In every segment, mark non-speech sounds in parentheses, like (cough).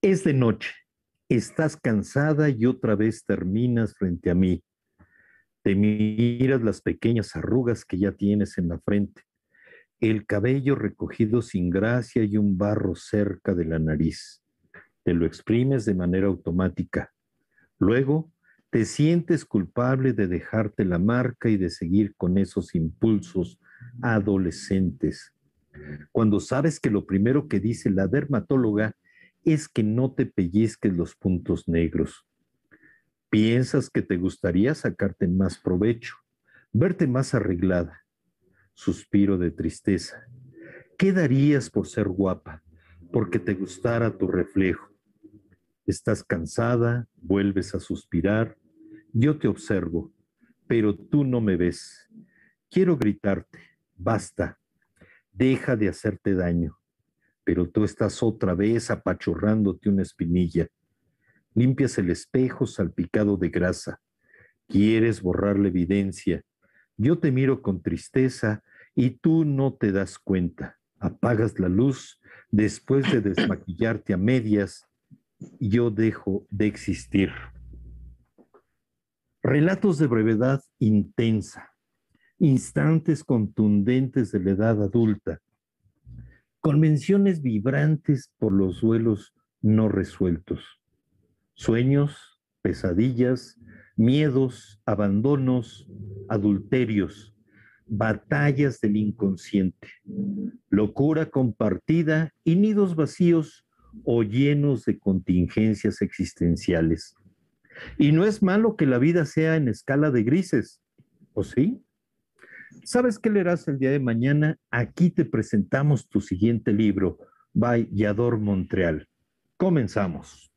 Es de noche. Estás cansada y otra vez terminas frente a mí. Te miras las pequeñas arrugas que ya tienes en la frente, el cabello recogido sin gracia y un barro cerca de la nariz. Te lo exprimes de manera automática. Luego, te sientes culpable de dejarte la marca y de seguir con esos impulsos adolescentes. Cuando sabes que lo primero que dice la dermatóloga es que no te pellizques los puntos negros. Piensas que te gustaría sacarte más provecho, verte más arreglada. Suspiro de tristeza. ¿Qué darías por ser guapa? Porque te gustara tu reflejo. Estás cansada, vuelves a suspirar. Yo te observo, pero tú no me ves. Quiero gritarte, basta, deja de hacerte daño. Pero tú estás otra vez apachurrándote una espinilla. Limpias el espejo salpicado de grasa. Quieres borrar la evidencia. Yo te miro con tristeza y tú no te das cuenta. Apagas la luz después de desmaquillarte a medias yo dejo de existir. Relatos de brevedad intensa, instantes contundentes de la edad adulta, convenciones vibrantes por los duelos no resueltos, sueños, pesadillas, miedos, abandonos, adulterios, batallas del inconsciente, locura compartida y nidos vacíos o llenos de contingencias existenciales. Y no es malo que la vida sea en escala de grises, ¿o sí? ¿Sabes qué leerás el día de mañana? Aquí te presentamos tu siguiente libro, by Yador Montreal. Comenzamos.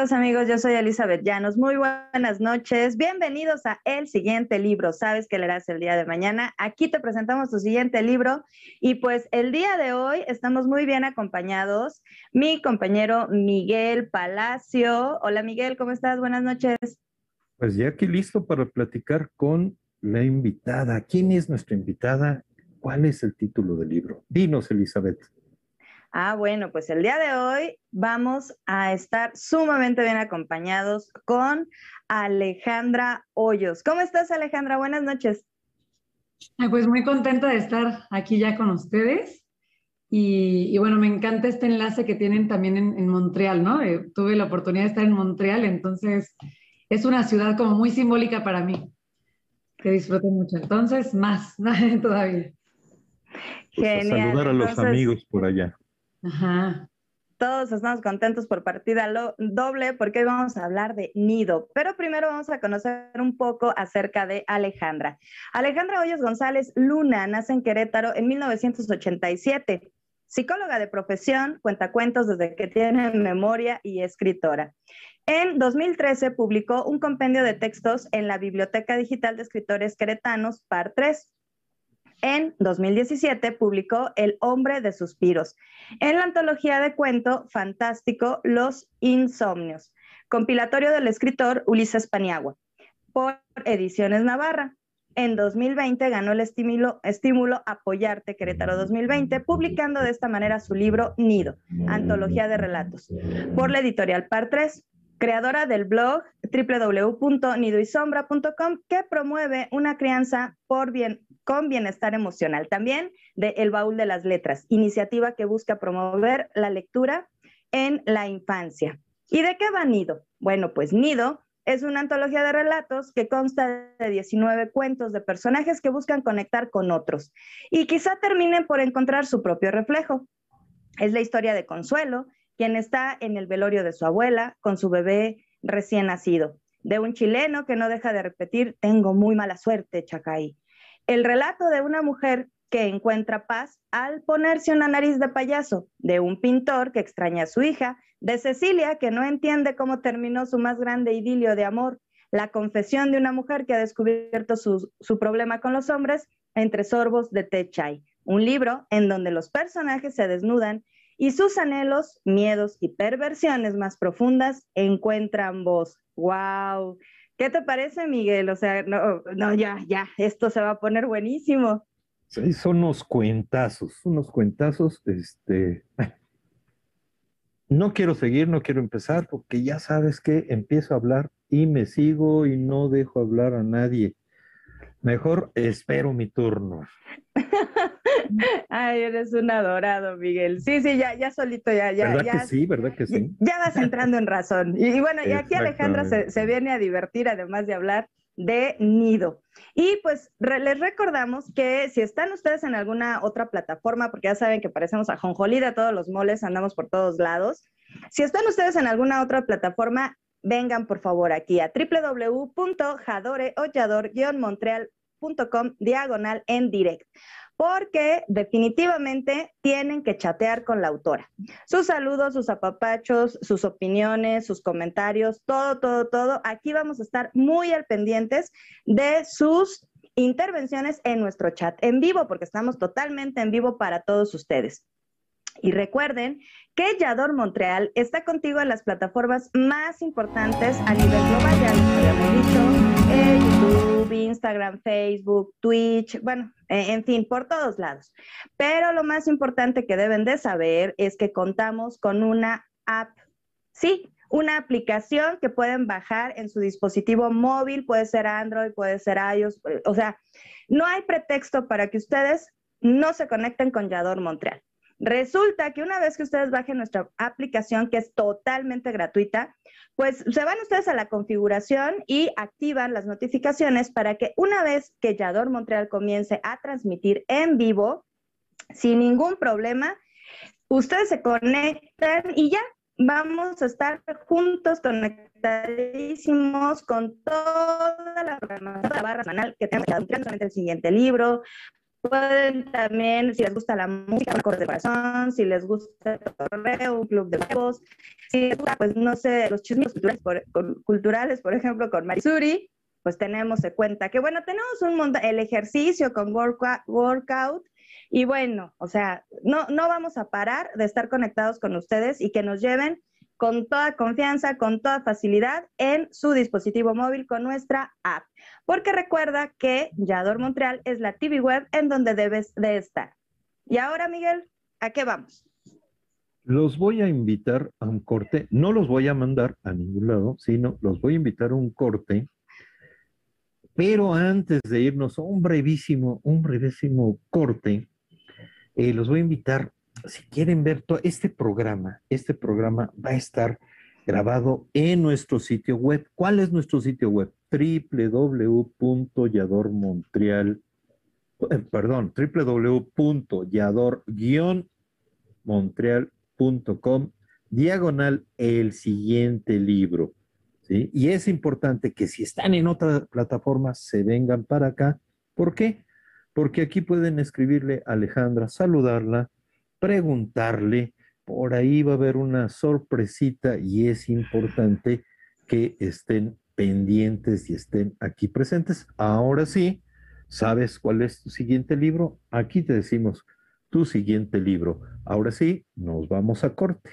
Queridos amigos? Yo soy Elizabeth Llanos. Muy buenas noches. Bienvenidos a El siguiente libro. ¿Sabes qué leerás el día de mañana? Aquí te presentamos tu siguiente libro y pues el día de hoy estamos muy bien acompañados. Mi compañero Miguel Palacio. Hola Miguel, ¿cómo estás? Buenas noches. Pues ya aquí listo para platicar con la invitada. ¿Quién es nuestra invitada? ¿Cuál es el título del libro? Dinos, Elizabeth. Ah, bueno, pues el día de hoy vamos a estar sumamente bien acompañados con Alejandra Hoyos. ¿Cómo estás, Alejandra? Buenas noches. Pues muy contenta de estar aquí ya con ustedes. Y, y bueno, me encanta este enlace que tienen también en, en Montreal, ¿no? Eh, tuve la oportunidad de estar en Montreal, entonces es una ciudad como muy simbólica para mí, que disfruto mucho. Entonces, más, (laughs) todavía. Pues a saludar a los amigos por allá. Ajá. Todos estamos contentos por partida lo- doble porque hoy vamos a hablar de nido, pero primero vamos a conocer un poco acerca de Alejandra. Alejandra Hoyos González Luna nace en Querétaro en 1987. psicóloga de profesión, cuenta cuentos desde que tiene memoria y escritora. En 2013 publicó un compendio de textos en la Biblioteca Digital de Escritores Queretanos, par 3. En 2017 publicó El hombre de suspiros, en la antología de cuento fantástico Los Insomnios, compilatorio del escritor Ulises Paniagua, por Ediciones Navarra. En 2020 ganó el estímulo, Apoyarte Querétaro 2020, publicando de esta manera su libro Nido, antología de relatos, por la editorial Par 3 creadora del blog www.nidoysombra.com que promueve una crianza por bien, con bienestar emocional. También de El Baúl de las Letras, iniciativa que busca promover la lectura en la infancia. ¿Y de qué va Nido? Bueno, pues Nido es una antología de relatos que consta de 19 cuentos de personajes que buscan conectar con otros y quizá terminen por encontrar su propio reflejo. Es la historia de Consuelo, quien está en el velorio de su abuela con su bebé recién nacido, de un chileno que no deja de repetir, tengo muy mala suerte, Chacay. El relato de una mujer que encuentra paz al ponerse una nariz de payaso, de un pintor que extraña a su hija, de Cecilia que no entiende cómo terminó su más grande idilio de amor, la confesión de una mujer que ha descubierto su, su problema con los hombres entre sorbos de té chai, un libro en donde los personajes se desnudan y sus anhelos, miedos y perversiones más profundas encuentran voz. ¡Wow! ¿Qué te parece, Miguel? O sea, no, no, ya, ya, esto se va a poner buenísimo. Sí, son unos cuentazos, unos cuentazos, este... (laughs) No quiero seguir, no quiero empezar, porque ya sabes que empiezo a hablar y me sigo y no dejo hablar a nadie. Mejor espero mi turno. (laughs) Ay, eres un adorado, Miguel. Sí, sí, ya, ya solito, ya, ya. ¿Verdad ya, que sí? ¿Verdad que sí? Ya vas entrando en razón. Y, y bueno, y aquí Alejandra se, se, viene a divertir, además de hablar de nido. Y pues re, les recordamos que si están ustedes en alguna otra plataforma, porque ya saben que parecemos a jonjolí de todos los moles, andamos por todos lados. Si están ustedes en alguna otra plataforma, vengan por favor aquí a www.jadoreollador-montreal.com diagonal en direct porque definitivamente tienen que chatear con la autora. Sus saludos, sus apapachos, sus opiniones, sus comentarios, todo, todo, todo. Aquí vamos a estar muy al pendientes de sus intervenciones en nuestro chat en vivo, porque estamos totalmente en vivo para todos ustedes. Y recuerden que Yador Montreal está contigo en las plataformas más importantes a nivel global, ya les habíamos dicho, eh, YouTube, Instagram, Facebook, Twitch, bueno, eh, en fin, por todos lados. Pero lo más importante que deben de saber es que contamos con una app, sí, una aplicación que pueden bajar en su dispositivo móvil, puede ser Android, puede ser iOS, eh, o sea, no hay pretexto para que ustedes no se conecten con Yador Montreal. Resulta que una vez que ustedes bajen nuestra aplicación, que es totalmente gratuita, pues se van ustedes a la configuración y activan las notificaciones para que una vez que Yador Montreal comience a transmitir en vivo, sin ningún problema, ustedes se conectan y ya vamos a estar juntos conectadísimos con toda la programación la barra semanal que tenemos el siguiente libro, Pueden también, si les gusta la música, un de corazón, si les gusta el correo, un club de juegos, si les gusta, pues no sé, los chismes culturales, por, culturales, por ejemplo, con Marisuri, pues tenemos de cuenta que, bueno, tenemos un montón, el ejercicio con workout, workout y bueno, o sea, no, no vamos a parar de estar conectados con ustedes y que nos lleven con toda confianza, con toda facilidad en su dispositivo móvil con nuestra app. Porque recuerda que Yador Montreal es la TV web en donde debes de estar. Y ahora, Miguel, ¿a qué vamos? Los voy a invitar a un corte. No los voy a mandar a ningún lado, sino los voy a invitar a un corte. Pero antes de irnos a un brevísimo, un brevísimo corte, eh, los voy a invitar si quieren ver todo este programa, este programa va a estar grabado en nuestro sitio web. ¿Cuál es nuestro sitio web? www.yadormontreal, perdón, www.yador-montreal.com, diagonal el siguiente libro. Y es importante que si están en otra plataforma, se vengan para acá. ¿Por qué? Porque aquí pueden escribirle a Alejandra, saludarla, preguntarle, por ahí va a haber una sorpresita y es importante que estén pendientes y estén aquí presentes. Ahora sí, ¿sabes cuál es tu siguiente libro? Aquí te decimos tu siguiente libro. Ahora sí, nos vamos a corte.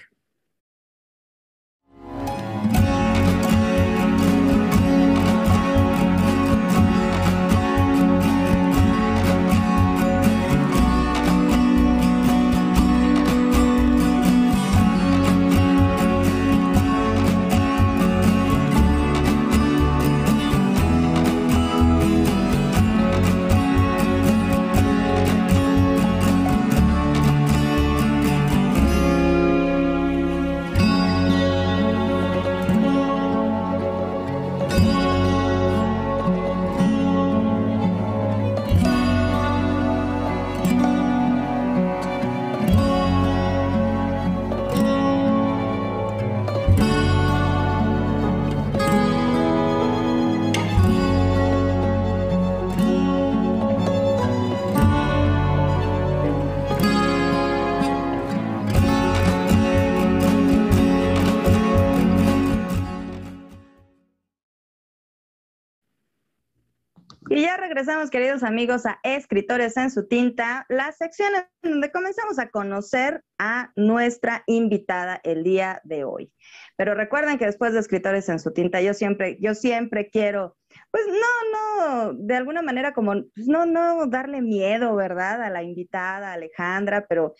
Regresamos, queridos amigos, a Escritores en su tinta, la sección donde comenzamos a conocer a nuestra invitada el día de hoy. Pero recuerden que después de Escritores en su tinta, yo siempre, yo siempre quiero, pues no, no, de alguna manera como, pues no, no darle miedo, ¿verdad? A la invitada, Alejandra, pero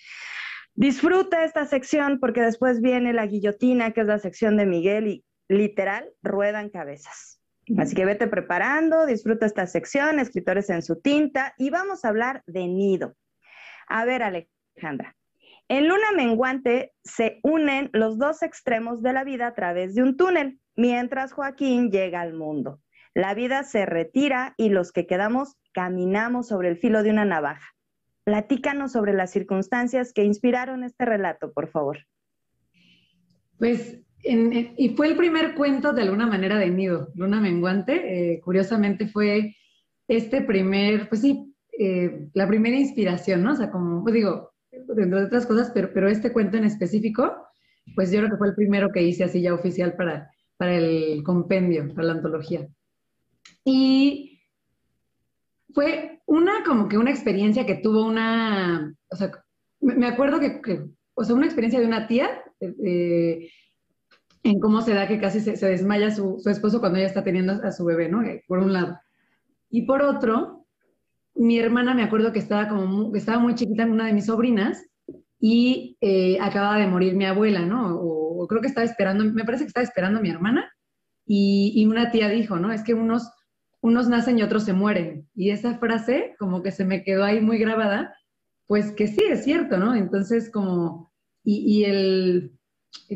disfruta esta sección porque después viene la guillotina, que es la sección de Miguel y literal ruedan cabezas. Así que vete preparando, disfruta esta sección, escritores en su tinta, y vamos a hablar de nido. A ver, Alejandra, en Luna Menguante se unen los dos extremos de la vida a través de un túnel, mientras Joaquín llega al mundo. La vida se retira y los que quedamos caminamos sobre el filo de una navaja. Platícanos sobre las circunstancias que inspiraron este relato, por favor. Pues y fue el primer cuento de alguna manera de Nido, Luna Menguante. Eh, curiosamente fue este primer, pues sí, eh, la primera inspiración, ¿no? O sea, como, pues digo, dentro de otras cosas, pero, pero este cuento en específico, pues yo creo que fue el primero que hice así ya oficial para, para el compendio, para la antología. Y fue una como que una experiencia que tuvo una, o sea, me acuerdo que, o sea, una experiencia de una tía, eh, en cómo se da que casi se, desmaya su, esposo cuando ella está teniendo a su bebé, ¿no? Eh, por un lado. Y por otro, mi hermana me acuerdo que estaba como estaba muy chiquita en una de mis sobrinas y eh, acababa de morir mi abuela, ¿no? O, creo que estaba esperando, me parece que estaba esperando a mi hermana y, y, una tía dijo, ¿no? Es que unos, unos nacen y otros se mueren. Y esa frase como que se me quedó ahí muy grabada, pues que sí, es cierto, ¿no? Entonces como, y, y el,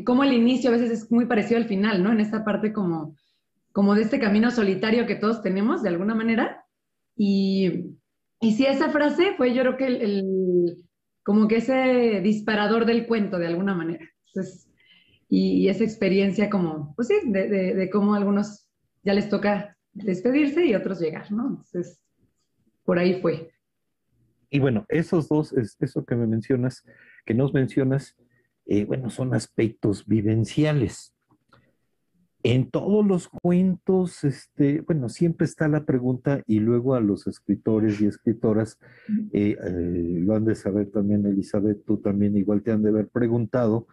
como el inicio a veces es muy parecido al final, ¿no? En esta parte como, como de este camino solitario que todos tenemos de alguna manera. Y, y sí, esa frase fue yo creo que el, como que ese disparador del cuento de alguna manera. y, esa experiencia como, pues sí, de, de, cómo a algunos ya les toca despedirse y otros llegar, ¿no? Entonces, por ahí fue. Y bueno, esos dos, es eso que me mencionas, que nos mencionas, eh, bueno, son aspectos vivenciales. En todos los cuentos, este, bueno, siempre está la pregunta y luego a los escritores y escritoras, eh, eh, lo han de saber también, Elizabeth, tú también igual te han de haber preguntado,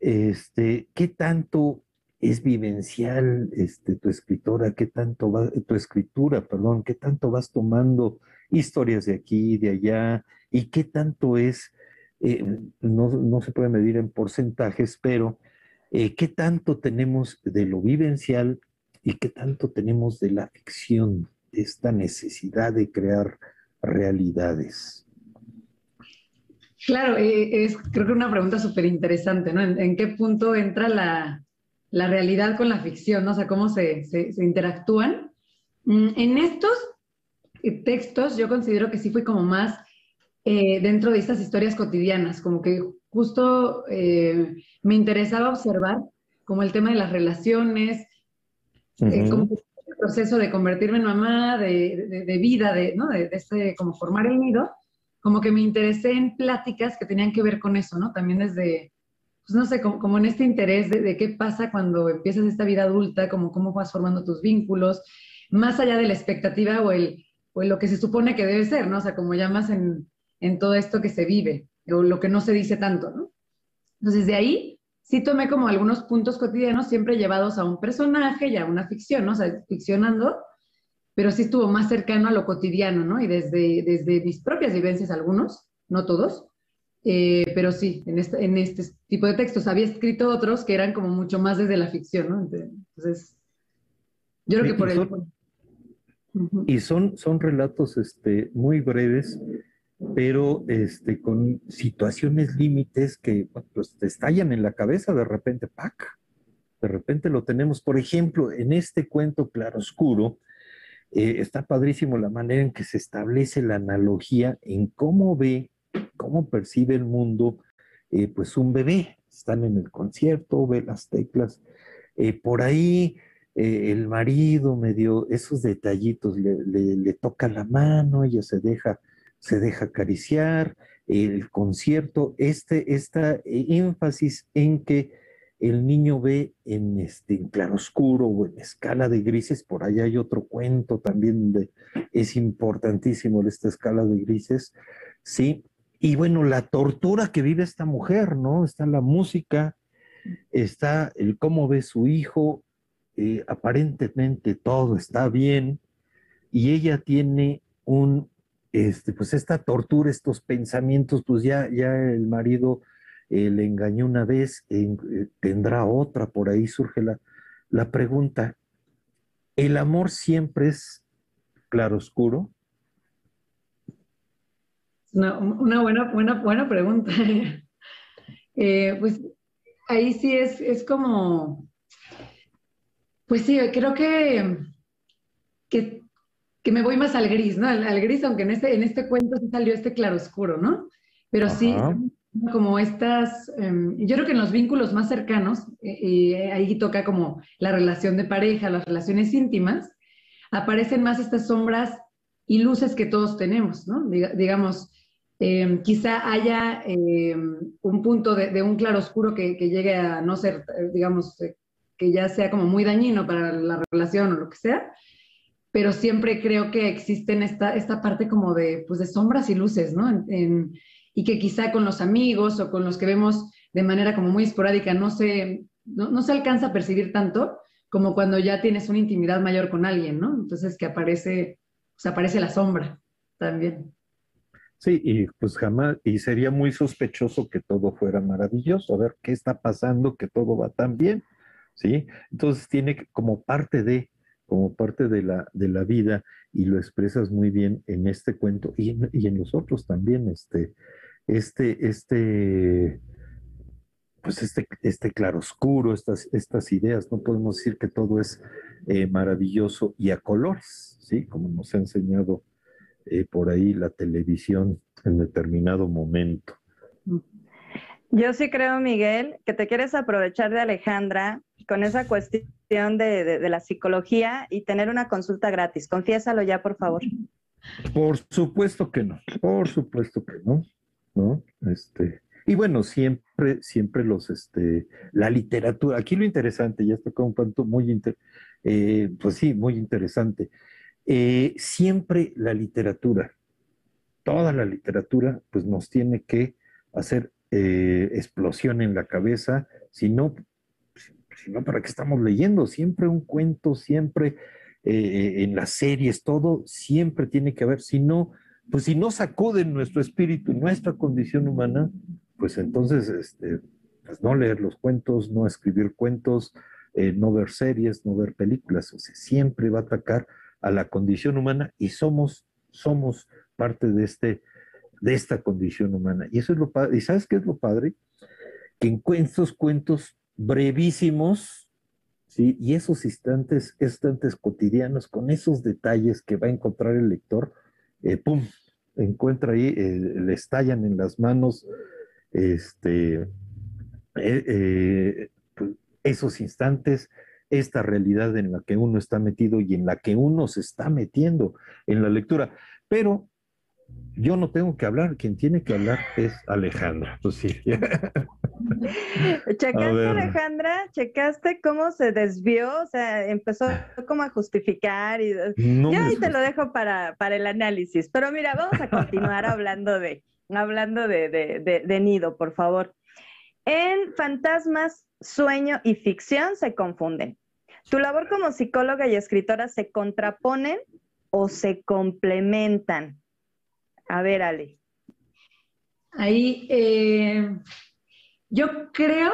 este, ¿qué tanto es vivencial este, tu escritora? ¿Qué tanto va, tu escritura, perdón, qué tanto vas tomando historias de aquí de allá? ¿Y qué tanto es eh, no, se puede medir en porcentajes, pero eh, ¿qué tanto tenemos de lo vivencial y qué tanto tenemos de la ficción, de esta necesidad de crear realidades? Claro, eh, es creo que una pregunta súper interesante, ¿no? ¿En, qué punto entra la, realidad con la ficción, ¿no? O sea, cómo se, se interactúan. Mm, en estos textos yo considero que sí fue como más eh, dentro de estas historias cotidianas, como que justo eh, me interesaba observar como el tema de las relaciones, eh, como el proceso de convertirme en mamá, de, vida, de, ¿no? de, este, como formar el nido, como que me interesé en pláticas que tenían que ver con eso, ¿no? También desde, pues no sé, como, en este interés de, qué pasa cuando empiezas esta vida adulta, como cómo vas formando tus vínculos, más allá de la expectativa o, el, o lo que se supone que debe ser, ¿no? O sea, como ya más en, en todo esto que se vive, o lo que no se dice tanto, ¿no? Entonces, de ahí sí tomé como algunos puntos cotidianos siempre llevados a un personaje y a una ficción, ¿no? O sea, ficcionando, pero sí estuvo más cercano a lo cotidiano, ¿no? Y desde, desde mis propias vivencias, algunos, no todos, eh, pero sí, en este, en este tipo de textos. Había escrito otros que eran como mucho más desde la ficción, ¿no? Entonces, yo creo que por eso. Y son, son relatos este, muy breves, pero este, con situaciones límites que pues, te estallan en la cabeza de repente, ¡pac! De repente lo tenemos. Por ejemplo, en este cuento claroscuro, eh, está padrísimo la manera en que se establece la analogía en cómo ve, cómo percibe el mundo, eh, pues un bebé. Están en el concierto, ve las teclas. Eh, por ahí el marido medio esos detallitos, le, toca la mano, ella se deja, se deja acariciar, el concierto, este, esta énfasis en que el niño ve en este en claroscuro o en escala de grises, por ahí hay otro cuento también de es importantísimo esta escala de grises, sí, y bueno, la tortura que vive esta mujer, ¿no? Está la música, está el cómo ve su hijo, eh, aparentemente todo está bien, y ella tiene un, este, pues esta tortura, estos pensamientos, pues ya, ya el marido eh, le engañó una vez, eh, tendrá otra, por ahí surge la, la pregunta, ¿el amor siempre es claroscuro? Una, una buena, buena, buena pregunta. (laughs) Eh, pues ahí sí es, es como, pues sí, creo que, que, me voy más al gris, ¿no? Al, gris, aunque en este, en este cuento sí salió este claroscuro, ¿no? Pero sí, como estas, em, yo creo que en los vínculos más cercanos, y ahí toca como la relación de pareja, las relaciones íntimas, aparecen más estas sombras y luces que todos tenemos, ¿no? digamos, em, quizá haya em, un punto de, un claro oscuro que, llegue a no ser, digamos, eh, que ya sea como muy dañino para la relación o lo que sea, pero siempre creo que existen esta, esta parte como de, pues de sombras y luces, ¿no? en, y que quizá con los amigos o con los que vemos de manera como muy esporádica no se, no, se alcanza a percibir tanto como cuando ya tienes una intimidad mayor con alguien, ¿no? Entonces que aparece, pues aparece la sombra también. Sí, y pues jamás, y sería muy sospechoso que todo fuera maravilloso, a ver qué está pasando, que todo va tan bien, ¿sí? Entonces tiene como parte de, como parte de la, de la vida, y lo expresas muy bien en este cuento y en, y en los otros también, este, este, este, pues este, este claroscuro, estas, estas ideas. No podemos decir que todo es eh, maravilloso y a colores, ¿sí? Como nos ha enseñado eh, por ahí la televisión en determinado momento. Yo sí creo, Miguel, que te quieres aprovechar de Alejandra con esa cuestión de, de la psicología y tener una consulta gratis. Confiésalo ya, por favor. Por supuesto que no, por supuesto que no. ¿no? Este, y bueno, siempre, siempre los, este, la literatura, aquí lo interesante, ya con un punto muy, eh, pues sí, muy interesante. Eh, siempre la literatura, toda la literatura, pues nos tiene que hacer eh, explosión en la cabeza, si no, si no, ¿para qué estamos leyendo? Siempre un cuento, siempre en las series, todo, siempre tiene que haber, si no, pues si no sacuden nuestro espíritu y nuestra condición humana, pues entonces, este, pues no leer los cuentos, no escribir cuentos, eh, no ver series, no ver películas, o sea, siempre va a atacar a la condición humana y somos, somos parte de, este, de esta condición humana. Y eso es lo padre. ¿Y sabes qué es lo padre? Que en estos cuentos brevísimos, ¿sí? y esos instantes, instantes cotidianos, con esos detalles que va a encontrar el lector, eh, pum, encuentra ahí, eh, le estallan en las manos este, eh, pues, esos instantes, esta realidad en la que uno está metido y en la que uno se está metiendo en la lectura. Pero yo no tengo que hablar, quien tiene que hablar es Alejandra. Pues sí. (laughs) ¿Checaste, Alejandra? ¿Checaste cómo se desvió? O sea, empezó como a justificar y yo ahí te lo dejo para, para el análisis. Pero mira, vamos a continuar hablando de, hablando de, de, de nido, por favor. En fantasmas, sueño y ficción se confunden. ¿Tu labor como psicóloga y escritora se contraponen o se complementan? A ver, Ale. Ahí, eh, yo creo,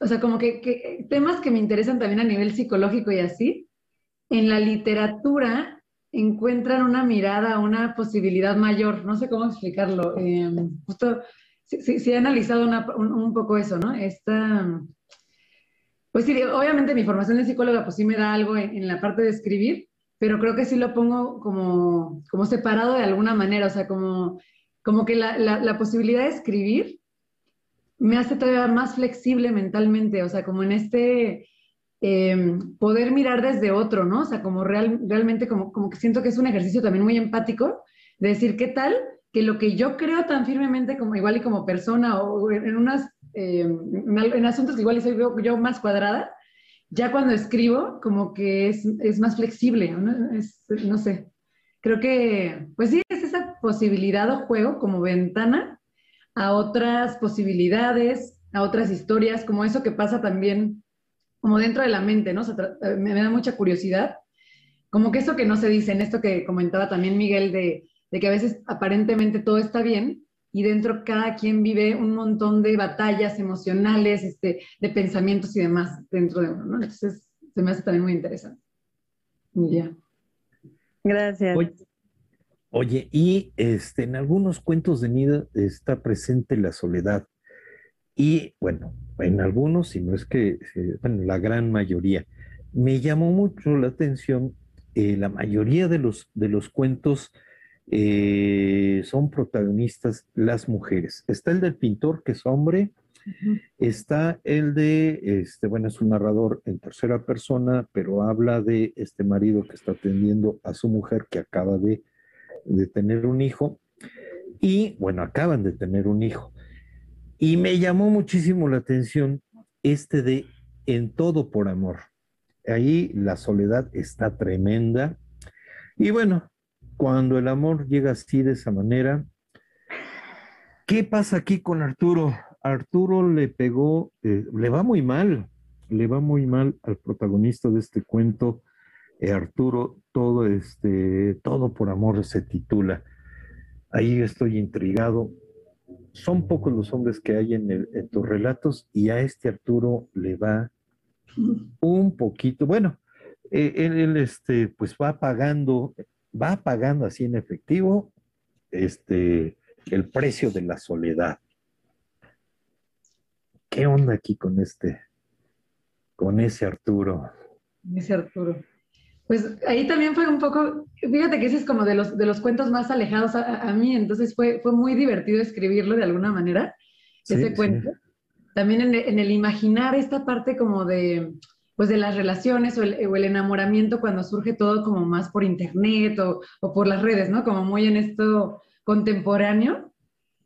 o sea, como que, temas que me interesan también a nivel psicológico y así, en la literatura encuentran una mirada, una posibilidad mayor, no sé cómo explicarlo. Eh, justo, sí, sí, he analizado un, poco eso, ¿no? Esta, pues sí, obviamente mi formación de psicóloga pues sí me da algo en, la parte de escribir, pero creo que sí lo pongo como, como separado de alguna manera, o sea, como, como que la, la, posibilidad de escribir me hace todavía más flexible mentalmente, o sea, como en este em, poder mirar desde otro, ¿no? O sea, como real, realmente como, como que siento que es un ejercicio también muy empático, de decir, ¿qué tal? Que lo que yo creo tan firmemente como igual y como persona o en unas eh, en, asuntos que igual soy yo, más cuadrada, ya cuando escribo como que es, es más flexible, ¿no? sé. Creo que, pues sí, es esa posibilidad o juego como ventana a otras posibilidades, a otras historias, como eso que pasa también como dentro de la mente, ¿no? me, me, da mucha curiosidad. Como que eso que no se dice, en esto que comentaba también Miguel, de, de que a veces aparentemente todo está bien, y dentro cada quien vive un montón de batallas emocionales, este, de pensamientos y demás dentro de uno, ¿no? Entonces, se me hace también muy interesante. Ya. Gracias. Oye, y este, en algunos cuentos de Nida está presente la soledad. Y bueno, en algunos, si no es que, eh, bueno, la gran mayoría. Me llamó mucho la atención eh, la mayoría de los, de los cuentos eh, son protagonistas las mujeres. Está el del pintor, que es hombre, está el de, este, bueno, es un narrador en tercera persona, pero habla de este marido que está atendiendo a su mujer que acaba de, de tener un hijo. Y bueno, acaban de tener un hijo. Y me llamó muchísimo la atención este de en todo por amor. Ahí la soledad está tremenda. Y bueno, cuando el amor llega así de esa manera, ¿qué pasa aquí con Arturo? Arturo le pegó, eh, le va muy mal, le va muy mal al protagonista de este cuento. Eh, Arturo, todo este, todo por amor se titula. Ahí estoy intrigado. Son pocos los hombres que hay en, en tus relatos y a este Arturo le va (laughs) un poquito, bueno, eh, él, él, este, pues va pagando va pagando así en efectivo este, el precio de la soledad. ¿Qué onda aquí con este, con ese Arturo? Ese Arturo. Pues ahí también fue un poco, fíjate que ese es como de los, de los cuentos más alejados a, mí, entonces fue, fue muy divertido escribirlo de alguna manera, ese cuento. También en el imaginar esta parte como de, pues de las relaciones o el, enamoramiento cuando surge todo como más por internet o, por las redes, ¿no? Como muy en esto contemporáneo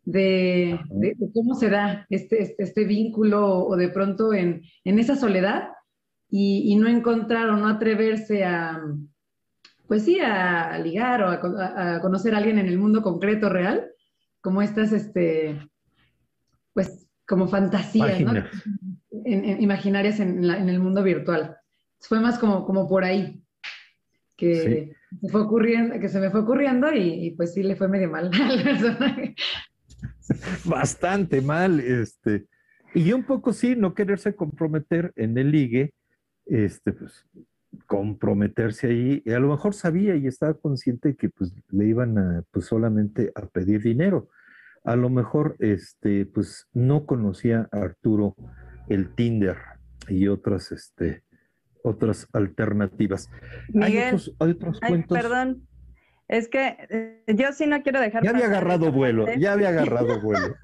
de, cómo se da este, este, este, vínculo o de pronto en, esa soledad y, no encontrar o no atreverse a, pues sí, a, ligar o a, conocer a alguien en el mundo concreto, real, como estas, este, pues como fantasías, ¿no? Imaginarias en, el mundo virtual. Fue más como, como por ahí que, se fue ocurriendo, que se me fue ocurriendo y, pues sí le fue medio mal (laughs) al personaje. Bastante mal, este. Y un poco sí, no quererse comprometer en el ligue, este, pues comprometerse ahí, y a lo mejor sabía y estaba consciente que pues le iban a, pues solamente a pedir dinero. A lo mejor, este, pues no conocía a Arturo el Tinder y otras, este, otras alternativas. hay otros, otros cuentos. Perdón, es que eh, yo sí no quiero dejar. Ya había agarrado vuelo, ya había agarrado (laughs) vuelo.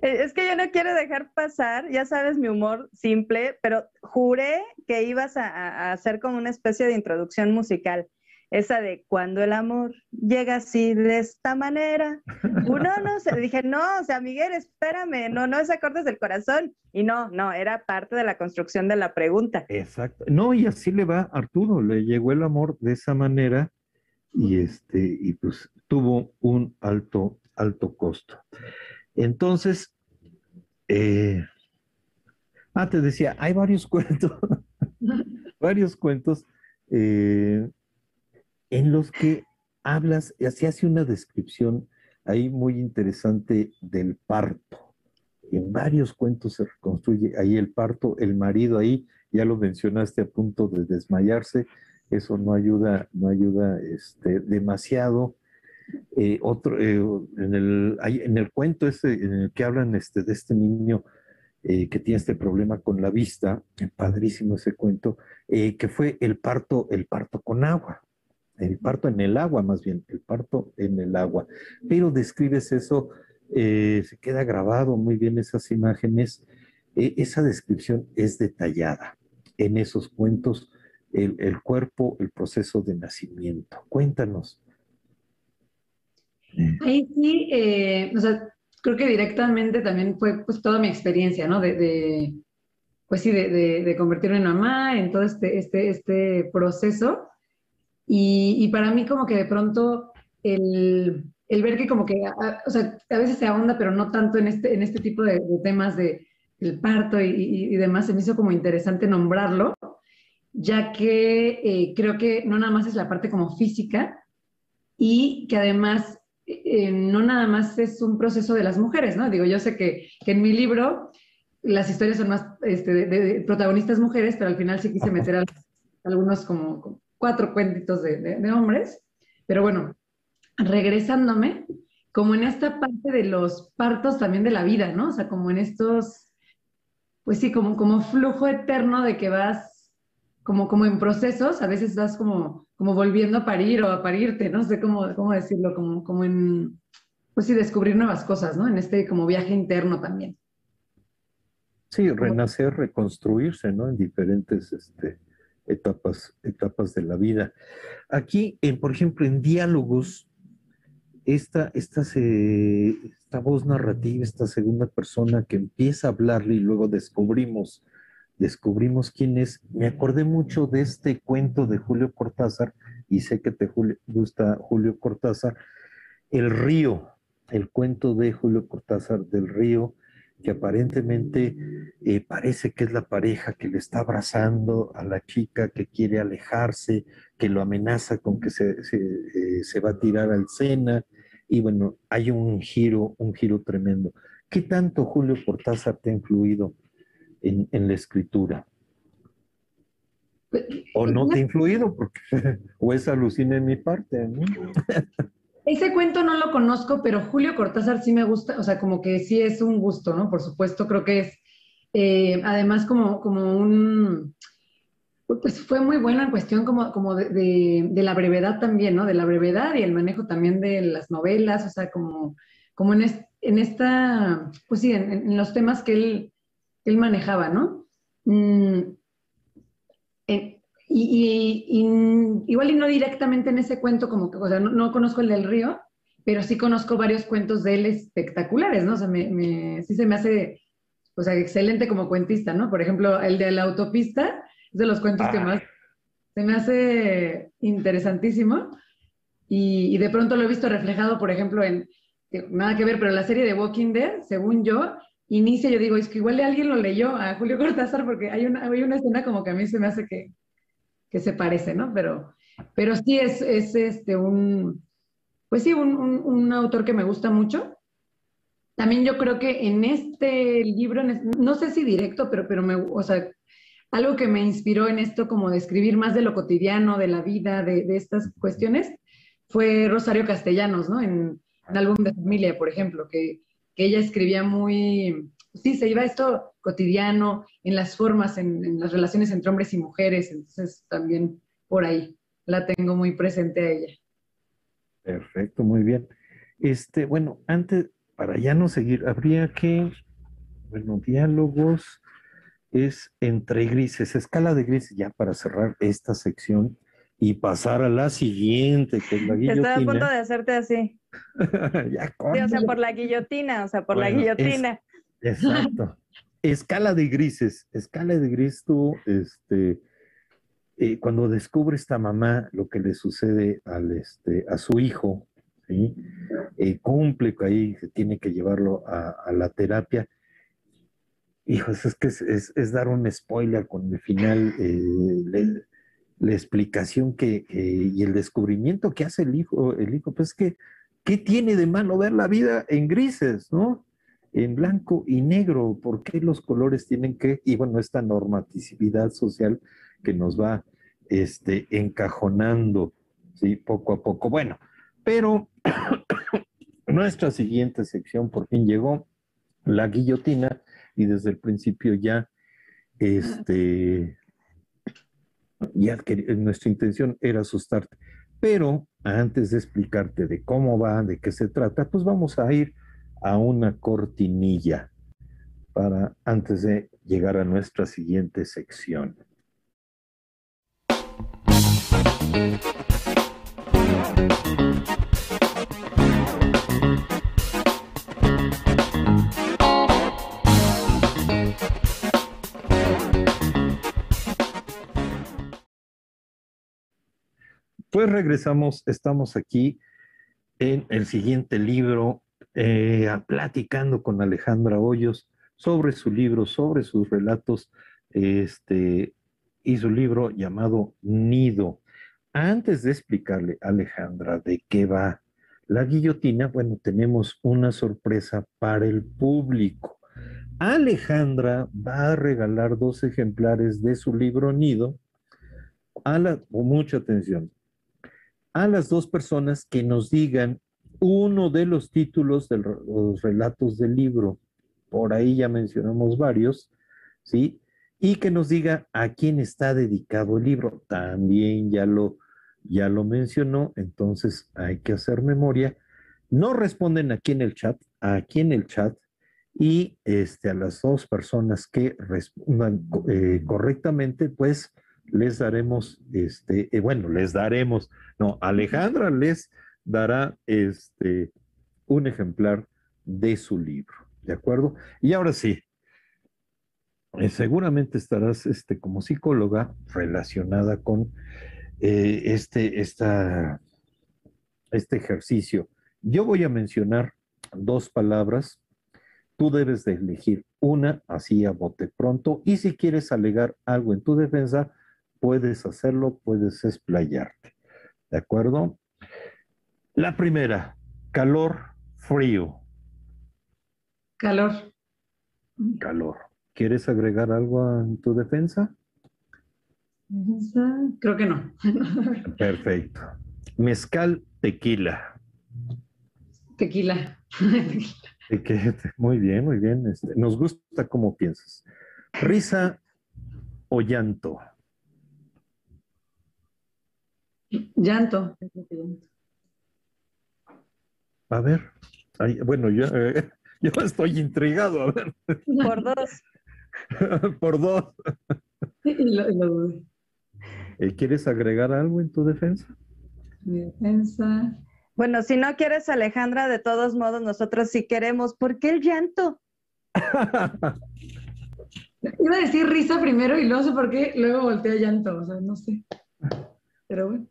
es que yo no quiero dejar pasar, ya sabes mi humor simple, pero juré que ibas a, hacer como una especie de introducción musical. Esa de cuando el amor llega así de esta manera. Uno no se dije, no, o sea, Miguel, espérame, no, no es acordes del corazón. Y no, no, era parte de la construcción de la pregunta. Exacto. No, y así le va Arturo, le llegó el amor de esa manera y este, y pues tuvo un alto, alto costo. Entonces, eh, ah, te decía, hay varios (laughs) cuentos, varios cuentos eh, en los que hablas, así hace una descripción ahí muy interesante del parto. En varios cuentos se reconstruye ahí el parto, el marido ahí, ya lo mencionaste a punto de desmayarse, eso no ayuda, no ayuda este, demasiado. Eh, otro, eh, en, el, en el cuento ese, en el que hablan este, de este niño eh, que tiene este problema con la vista, padrísimo ese cuento, que fue el parto, el parto con agua, el parto en el agua más bien, el parto en el agua. Pero describes eso, se queda grabado muy bien esas imágenes, esa descripción es detallada en esos cuentos, el, cuerpo, el proceso de nacimiento. Cuéntanos. Ahí sí, eh, o sea, creo que directamente también fue pues toda mi experiencia, ¿no? De, pues sí, de, convertirme en mamá, en todo este, este, este proceso. Y, para mí como que de pronto el, ver que como que, a, o sea, a veces se ahonda, pero no tanto en este, en este tipo de, temas de el parto y, demás, se me hizo como interesante nombrarlo, ya que eh, creo que no nada más es la parte como física y que además eh, no nada más es un proceso de las mujeres, ¿no? Digo, yo sé que, en mi libro las historias son más este, de, protagonistas mujeres, pero al final sí quise meter algunos como, cuatro cuentitos de, hombres. Pero bueno, regresándome, como en esta parte de los partos también de la vida, ¿no? O sea, como en estos, pues sí, como, como flujo eterno de que vas como, como en procesos, a veces vas como como volviendo a parir o a parirte, no sé cómo, cómo decirlo, como, como en, pues sí, descubrir nuevas cosas, ¿no? En este como viaje interno también. Sí, renacer, reconstruirse, ¿no? En diferentes este, etapas, etapas de la vida. Aquí, en, por ejemplo, en diálogos, esta, esta, esta voz narrativa, esta segunda persona que empieza a hablarle y luego descubrimos descubrimos quién es. Me acordé mucho de este cuento de Julio Cortázar, y sé que te gusta Julio Cortázar, El río, el cuento de Julio Cortázar del río, que aparentemente eh, parece que es la pareja que le está abrazando a la chica que quiere alejarse, que lo amenaza con que se, se, eh, se va a tirar al Sena, y bueno, hay un giro, un giro tremendo. ¿Qué tanto Julio Cortázar te ha influido en, la escritura? ¿O no te ha influido? Porque, (laughs) ¿O es alucina en mi parte? (laughs) Ese cuento no lo conozco, pero Julio Cortázar sí me gusta, o sea, como que sí es un gusto, ¿no? Por supuesto, creo que es, eh, además, como, como un, pues fue muy bueno en cuestión como, como de, la brevedad también, ¿no? De la brevedad y el manejo también de las novelas, o sea, como, como en, en esta, pues sí, en, los temas que él, él manejaba, ¿no? Mm, eh, y, igual y no directamente en ese cuento, como que, o sea, no, conozco el del río, pero sí conozco varios cuentos de él espectaculares, ¿no? O sea, me, sí se me hace, o sea, excelente como cuentista, ¿no? Por ejemplo, el de la autopista es de los cuentos que ah. más se me hace interesantísimo. Y, y, de pronto lo he visto reflejado, por ejemplo, en, nada que ver, pero la serie de Walking Dead, según yo, inicia, yo digo, es que igual alguien lo leyó a Julio Cortázar porque hay una, hay una escena como que a mí se me hace que, que se parece, ¿no? Pero, pero sí es, es este, un, pues sí, un, un, autor que me gusta mucho. También yo creo que en este libro, no sé si directo, pero, pero me, o sea, algo que me inspiró en esto como de escribir más de lo cotidiano, de la vida, de, estas cuestiones, fue Rosario Castellanos, ¿no? En, en Álbum de Familia, por ejemplo, que, que ella escribía muy, sí, se iba esto cotidiano, en las formas, en, las relaciones entre hombres y mujeres, entonces también por ahí la tengo muy presente a ella. Perfecto, muy bien. Este, bueno, antes, para ya no seguir, habría que, bueno, diálogos es entre grises, escala de grises, ya para cerrar esta sección, y pasar a la siguiente, que es la guillotina. Estoy a punto de hacerte así. (laughs) ya, Sí, o sea, por la guillotina, o sea, por la Bueno, guillotina. Exacto. Escala de grises. Escala de gris, tú, este, eh, cuando descubre esta mamá lo que le sucede al, este, a su hijo, ¿sí? Eh, cumple ahí tiene que llevarlo a, la terapia. Hijos, es que es, es- es dar un spoiler con el final, eh, la explicación que, y el descubrimiento que hace el hijo, el hijo, pues que, ¿qué tiene de malo ver la vida en grises, no? En blanco y negro, ¿por qué los colores tienen que, y bueno, esta normatividad social que nos va este, encajonando, ¿sí? Poco a poco. Bueno, pero (coughs) nuestra siguiente sección por fin llegó, la guillotina, y desde el principio ya, este, ya nuestra intención era asustarte. Pero antes de explicarte de cómo va, de qué se trata, pues vamos a ir a una cortinilla para antes de llegar a nuestra siguiente sección. Pues regresamos, estamos aquí en el siguiente libro, eh, platicando con Alejandra Hoyos sobre su libro, sobre sus relatos, este, y su libro llamado Nido. Antes de explicarle a Alejandra de qué va la guillotina, bueno, tenemos una sorpresa para el público. Alejandra va a regalar dos ejemplares de su libro Nido a la, mucha atención, a las dos personas que nos digan uno de los títulos de los relatos del libro. Por ahí ya mencionamos varios, ¿sí? Y que nos diga a quién está dedicado el libro. También ya lo, ya lo mencionó, entonces hay que hacer memoria. No responden aquí en el chat, aquí en el chat, y este, a las dos personas que respondan eh, correctamente, pues les daremos, este, eh, bueno, les daremos, no, Alejandra les dará este, un ejemplar de su libro, ¿de acuerdo? Y ahora sí, eh, seguramente estarás este, como psicóloga relacionada con eh, este, este ejercicio. Yo voy a mencionar dos palabras, tú debes de elegir una así a bote pronto y si quieres alegar algo en tu defensa, puedes hacerlo, puedes explayarte. ¿De acuerdo? La primera, calor, frío. Calor. Calor. ¿Quieres agregar algo en tu defensa? Creo que no. (laughs) Perfecto. Mezcal, tequila. Tequila. (laughs) Tequila. Muy bien, muy bien. Este, nos gusta cómo piensas. Risa o llanto. Llanto. A ver. Bueno, yo, eh, (laughs) yo estoy intrigado. A ver. Por (laughs) dos. (laughs) Por dos. Y lo, lo dudé. Eh, ¿Quieres agregar algo en tu defensa? Mi defensa. Bueno, si no quieres, Alejandra, de todos modos, nosotros sí queremos. ¿Por qué el llanto? Iba a decir risa primero y luego sé por qué, luego volteé a llanto, o sea, no sé. Pero bueno.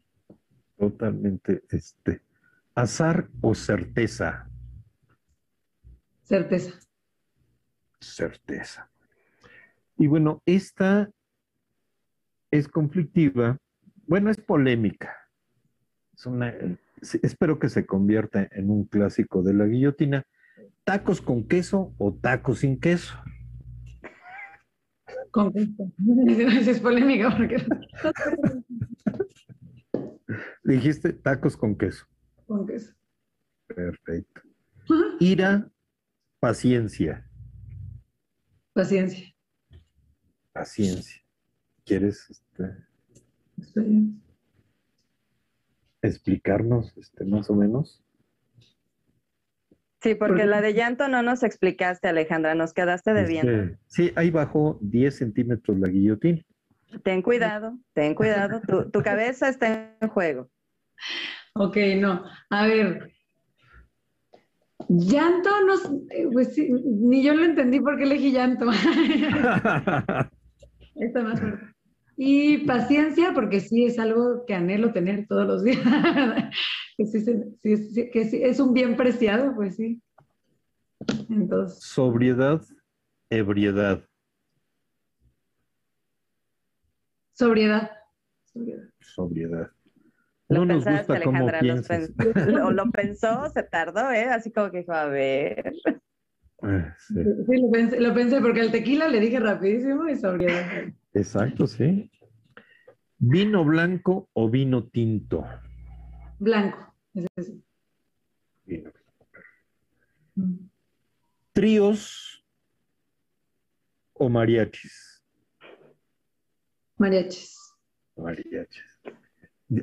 Totalmente, este. Azar o certeza. Certeza. Certeza. Y bueno, esta es conflictiva, bueno, es polémica. Es una, espero que se convierta en un clásico de la guillotina. ¿Tacos con queso o tacos sin queso? Con queso. (laughs) Es polémica porque (laughs) Dijiste tacos con queso. Con queso. Perfecto. Ira, paciencia. Paciencia. Paciencia. ¿Quieres este, Experiencia. explicarnos este, más o menos? Sí, porque la de llanto no nos explicaste, Alejandra, nos quedaste debiendo. Este, sí, ahí bajó 10 centímetros la guillotina. Ten cuidado, ten cuidado. Tu, tu cabeza está en juego. Ok, no. A ver. Llanto, no, eh, pues sí, ni yo lo entendí por qué elegí llanto. (laughs) Está más fuerte. Y paciencia, porque sí es algo que anhelo tener todos los días. (laughs) que sí, sí, sí, que sí, es un bien preciado, pues sí. Entonces, Sobriedad, ebriedad. sobriedad. Sobriedad. Sobriedad. Lo No nos gusta cómo Alejandra. los piensas. pen- lo, lo pensó, se tardó, ¿eh? Así como que dijo, a ver. Ah, sí. Sí, lo pensé, lo pensé porque al tequila le dije rapidísimo y sobriedad. Exacto, sí. ¿Vino blanco o vino tinto? Blanco. ese sí. Vino. ¿Tríos o mariachis? Mariachis. Mariachis.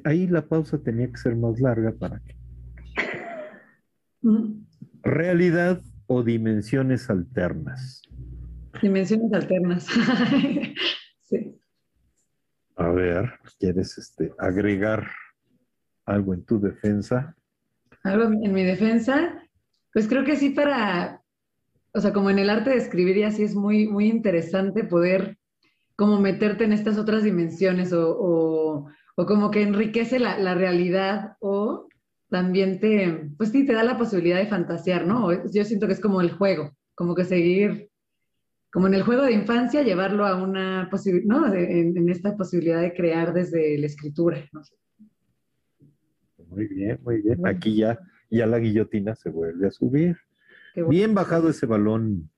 Ahí la pausa tenía que ser más larga para que. Mm. ¿Realidad o dimensiones alternas? Dimensiones alternas. (laughs) sí. A ver, ¿quieres este, agregar algo en tu defensa? Algo en mi defensa, pues creo que sí para, o sea, como en el arte de escribir y así es muy, muy interesante poder como meterte en estas otras dimensiones o, o- o como que enriquece la, la realidad o también te, pues sí, te da la posibilidad de fantasear, ¿no? Yo siento que es como el juego, como que seguir, como en el juego de infancia, llevarlo a una posibilidad, ¿no? En, en esta posibilidad de crear desde la escritura, no. Muy bien, muy bien. Aquí ya, ya la guillotina se vuelve a subir. Bueno. Bien bajado ese balón.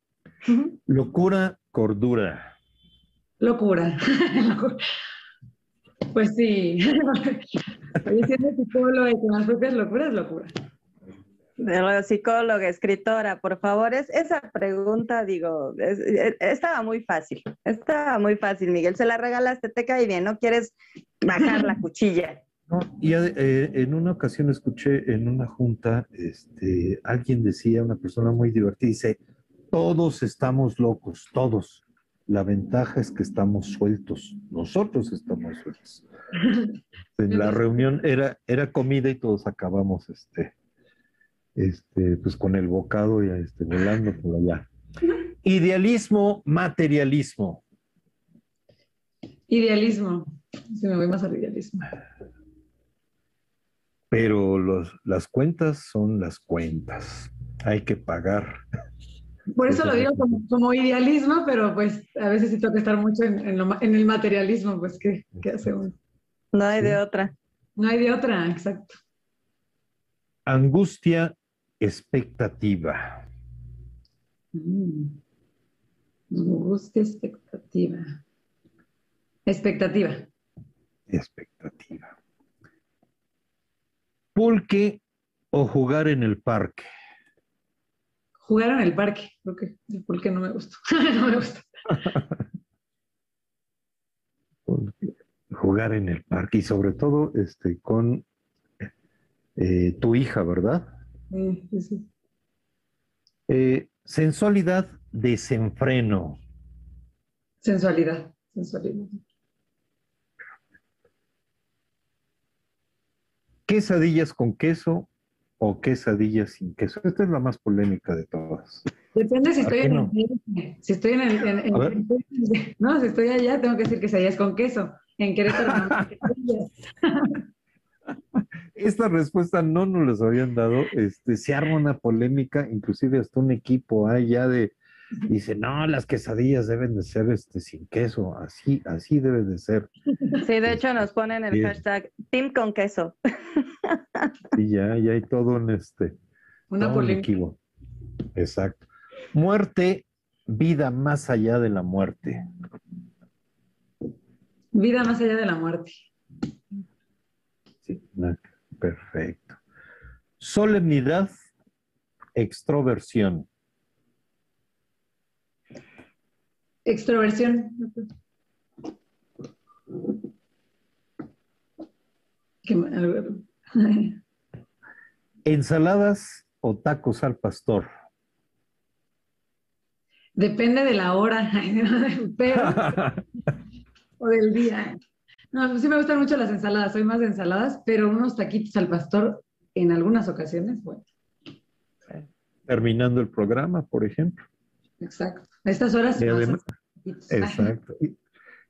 Locura, cordura. Locura. (laughs) Pues sí. (laughs) Oye, siendo psicóloga y con las propias locuras, locura. De psicóloga, escritora, por favor, es, esa pregunta, digo, es- es- estaba muy fácil, estaba muy fácil, Miguel, se la regalaste, te cae bien, no quieres bajar la cuchilla. No, y eh, en una ocasión escuché en una junta, este, alguien decía, una persona muy divertida, dice, todos estamos locos, todos. La ventaja es que estamos sueltos, nosotros estamos sueltos. (laughs) En la reunión era, era comida y todos acabamos este, este, pues con el bocado y este, volando por allá. Idealismo, materialismo. Idealismo. Si me voy más al idealismo. Pero los, las cuentas son las cuentas. Hay que pagar. Por eso lo digo como, como idealismo, pero pues a veces sí toca estar mucho en, en lo ma- en el materialismo, pues ¿qué, qué hace uno? No hay de otra. No hay de otra, exacto. Angustia, expectativa. Mm. Angustia, expectativa. Expectativa. Expectativa. Pulque o jugar en el parque. Jugar en el parque, creo que el pulque no me gustó. (laughs) no me gusta. Jugar en el parque y sobre todo este, con eh, tu hija, ¿verdad? Sí, sí, sí. Eh, sensualidad, desenfreno. Sensualidad, sensualidad. Quesadillas con queso o quesadillas sin queso. Esta es la más polémica de todas. Depende si ¿A estoy en no? el si estoy en el en- en- no, si estoy allá tengo que decir que es con queso. En Querétaro no, quesadillas. Esta respuesta no nos las habían dado. Este, se arma una polémica, inclusive hasta un equipo allá de dice, no, las quesadillas deben de ser este sin queso, así, así debe de ser. Sí, de hecho nos ponen el Bien. hashtag Team con queso. (laughs) Y ya, ya hay todo un este, Una un polémica. equipo. Exacto. Muerte, vida más allá de la muerte. Vida más allá de la muerte. Sí, perfecto. Solemnidad, extroversión. Extroversión. ¿Qué Ensaladas o tacos al pastor. Depende de la hora, (laughs) pero (laughs) o del día. No, sí me gustan mucho las ensaladas, soy más de ensaladas, pero unos taquitos al pastor en algunas ocasiones, bueno. Terminando el programa, por ejemplo. Exacto. A estas horas. Y además, exacto. Y,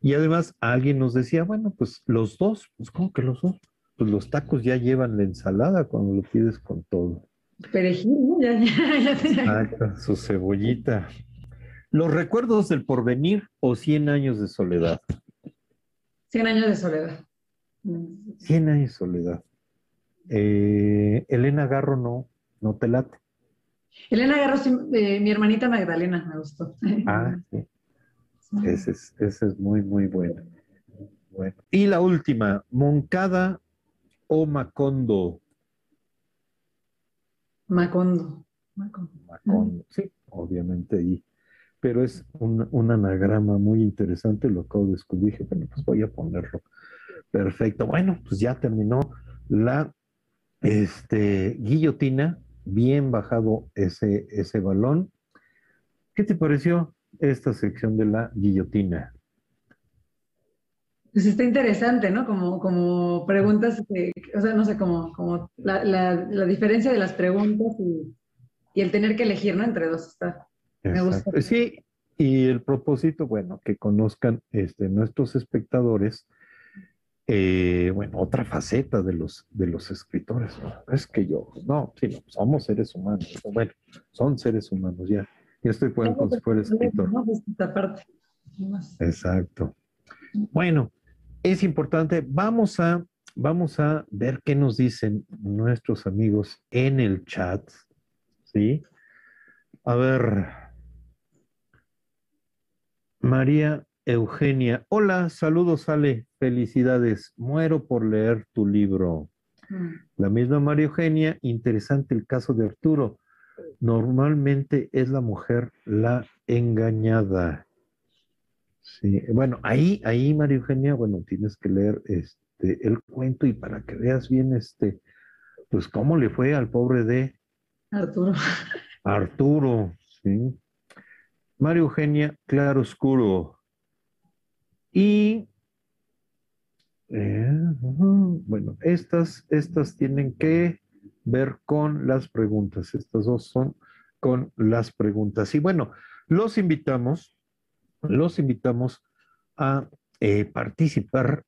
y, además alguien nos decía, bueno, pues los dos, pues ¿cómo que los dos? Pues los tacos ya llevan la ensalada cuando lo pides con todo. Perejil, ¿no? Ya, ya, (laughs) ya, Exacto, su cebollita. Los recuerdos del porvenir o 100 años de soledad. 100 años de soledad. 100 años de soledad. Eh, Elena Garro no, no te late. Elena Garro, eh, mi hermanita Magdalena, me gustó. (laughs) Ah, sí. Ese es, ese es muy, muy bueno. bueno. Y la última, Moncada o Macondo. Macondo. Macondo. Macondo. Sí, obviamente. Y pero es un, un, anagrama muy interesante, lo acabo de descubrir, dije, bueno, pues voy a ponerlo. Perfecto, bueno, pues ya terminó la este, guillotina, bien bajado ese, ese balón. ¿Qué te pareció esta sección de la guillotina? Pues está interesante, ¿no? Como, como preguntas, que, o sea, no sé, como, como la, la, la diferencia de las preguntas y, y, el tener que elegir, ¿no? Entre dos está. Me gusta. Sí, y el propósito, bueno, que conozcan este, nuestros espectadores, eh, bueno, otra faceta de los, de los escritores. ¿no? Es que yo, no, sí, no, somos seres humanos. Bueno, son seres humanos, ya. Ya estoy poniendo como si fuera escritor. Exacto. Bueno, es importante. Vamos a, vamos a ver qué nos dicen nuestros amigos en el chat. ¿Sí? A ver, María Eugenia. Hola, saludos Ale, felicidades. Muero por leer tu libro. Mm. La misma María Eugenia, interesante el caso de Arturo. Normalmente es la mujer la engañada. Sí, bueno, ahí, ahí María Eugenia, bueno, tienes que leer este el cuento y para que veas bien este, pues cómo le fue al pobre de Arturo. Arturo, sí. María Eugenia Claro Oscuro. Y eh, bueno, estas, estas tienen que ver con las preguntas. Estas dos son con las preguntas. Y bueno, los invitamos, los invitamos a eh, participar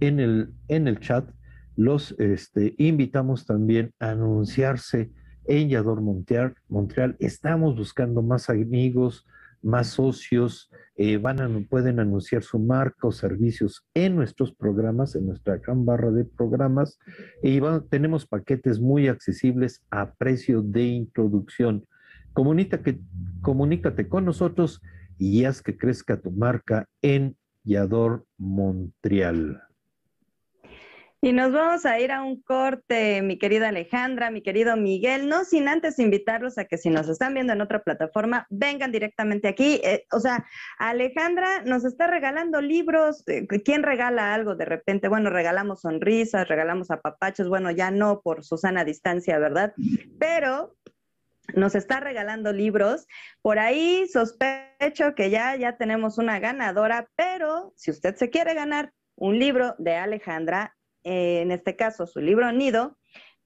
en el, en el chat. Los este, invitamos también a anunciarse en Yador Montreal. Montreal. Estamos buscando más amigos, más socios eh, van pueden anunciar su marca o servicios en nuestros programas, en nuestra gran barra de programas, y tenemos paquetes muy accesibles a precio de introducción. Comunícate, comunícate con nosotros y haz que crezca tu marca en Yador Montreal. Y nos vamos a ir a un corte, mi querida Alejandra, mi querido Miguel, no sin antes invitarlos a que si nos están viendo en otra plataforma, vengan directamente aquí. Eh, o sea, Alejandra nos está regalando libros. Eh, ¿Quién regala algo de repente? Bueno, regalamos sonrisas, regalamos apapachos, bueno, ya no por Susana distancia, ¿verdad? Pero nos está regalando libros. Por ahí sospecho que ya, ya tenemos una ganadora, pero si usted se quiere ganar un libro de Alejandra, eh, en este caso su libro Nido,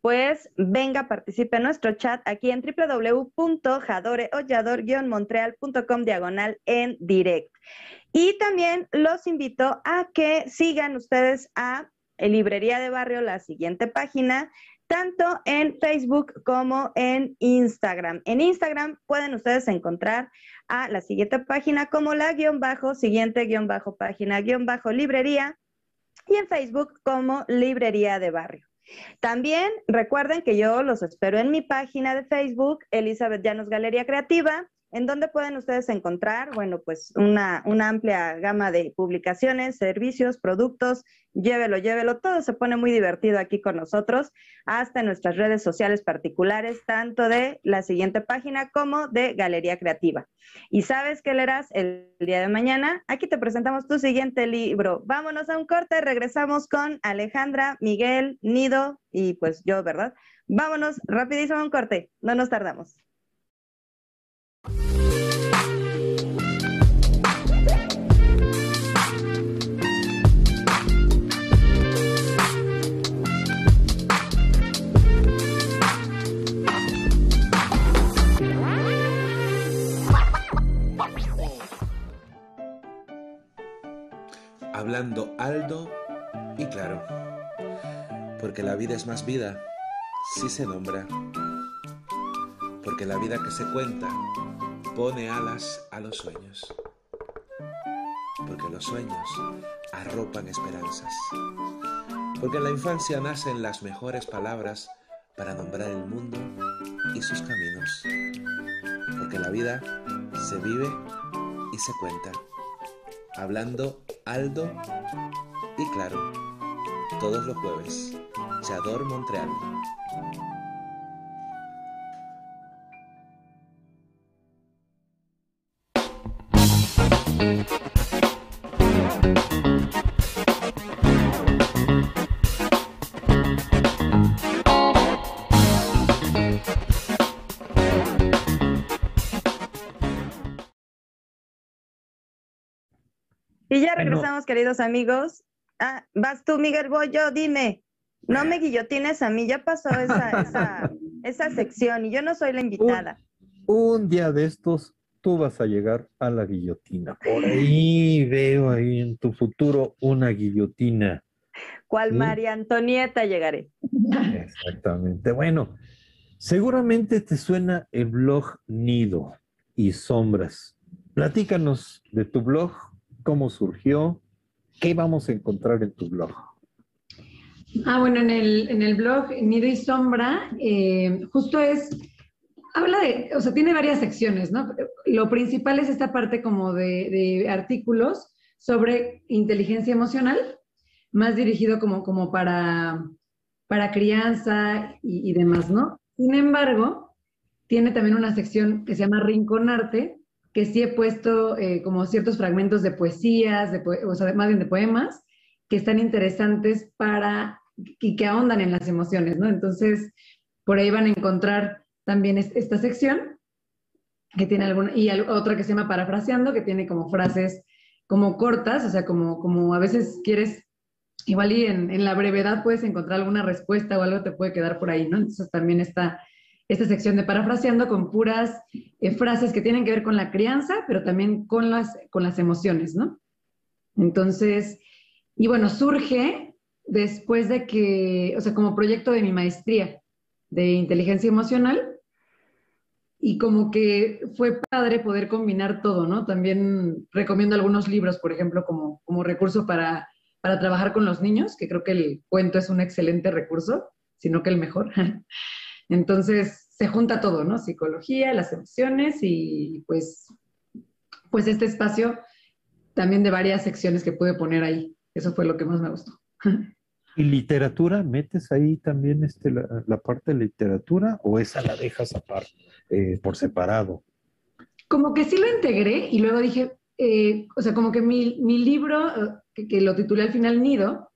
pues venga, participe en nuestro chat aquí en www.jadoreollador-montreal.com diagonal en direct. Y también los invito a que sigan ustedes a Librería de Barrio, la siguiente página, tanto en Facebook como en Instagram. En Instagram pueden ustedes encontrar a la siguiente página como la guion bajo, siguiente guion bajo página, guion bajo librería y en Facebook como Librería de Barrio. También recuerden que yo los espero en mi página de Facebook, Elizabeth Llanos Galería Creativa, en donde pueden ustedes encontrar, bueno, pues una, amplia gama de publicaciones, servicios, productos, llévelo, llévelo, todo se pone muy divertido aquí con nosotros, hasta en nuestras redes sociales particulares, tanto de la siguiente página como de Galería Creativa. Y sabes qué leerás el día de mañana, aquí te presentamos tu siguiente libro. Vámonos a un corte, regresamos con Alejandra, Miguel, Nido y pues yo, ¿verdad? Vámonos rapidísimo a un corte, no nos tardamos. Y claro, porque la vida es más vida si se nombra. Porque la vida que se cuenta pone alas a los sueños. Porque los sueños arropan esperanzas. Porque en la infancia nacen las mejores palabras para nombrar el mundo y sus caminos. Porque la vida se vive y se cuenta. Hablando Aldo y claro, todos los jueves. Chador Montreal. Y ya regresamos, queridos amigos. Ah, vas tú, Miguel Bollo, dime. No me guillotines a mí, ya pasó esa, (laughs) esa, esa sección y yo no soy la invitada. Un día de estos, tú vas a llegar a la guillotina. Por ahí veo ahí en tu futuro una guillotina. ¿Cuál Sí. María Antonieta llegaré? Exactamente. Bueno, seguramente te suena el blog Nido y Sombras. Platícanos de tu blog, cómo surgió, qué vamos a encontrar en tu blog. Ah, bueno, en el, en el blog Nido y Sombra, eh, justo es, habla de, o sea, tiene varias secciones, ¿no? Lo principal es esta parte como de, de artículos sobre inteligencia emocional, más dirigido como, como para, para crianza y, y demás, ¿no? Sin embargo, tiene también una sección que se llama Rinconarte, que sí he puesto eh, como ciertos fragmentos de poesías, de o sea, más bien de poemas, que están interesantes para y que ahondan en las emociones, ¿no? Entonces, por ahí van a encontrar también es- esta sección que tiene alguna, y otra que se llama Parafraseando, que tiene como frases como cortas, o sea, como, como a veces quieres, igual y en, en la brevedad puedes encontrar alguna respuesta o algo te puede quedar por ahí, ¿no? Entonces también está esta sección de Parafraseando con puras eh, frases que tienen que ver con la crianza, pero también con las, con las emociones, ¿no? Entonces, y bueno, surge después de que, o sea, como proyecto de mi maestría de inteligencia emocional, y como que fue padre poder combinar todo, ¿no? También recomiendo algunos libros, por ejemplo, como, como recurso para, para trabajar con los niños, que creo que el cuento es un excelente recurso, sino que el mejor. (laughs) Entonces, se junta todo, ¿no? Psicología, las emociones y pues, pues este espacio también de varias secciones que pude poner ahí. Eso fue lo que más me gustó. (laughs) ¿Y literatura? ¿Metes ahí también este, la, la parte de literatura o esa la dejas aparte, eh, por separado? Como que sí lo integré y luego dije, eh, o sea, como que mi, mi libro, eh, que, que lo titulé al final Nido,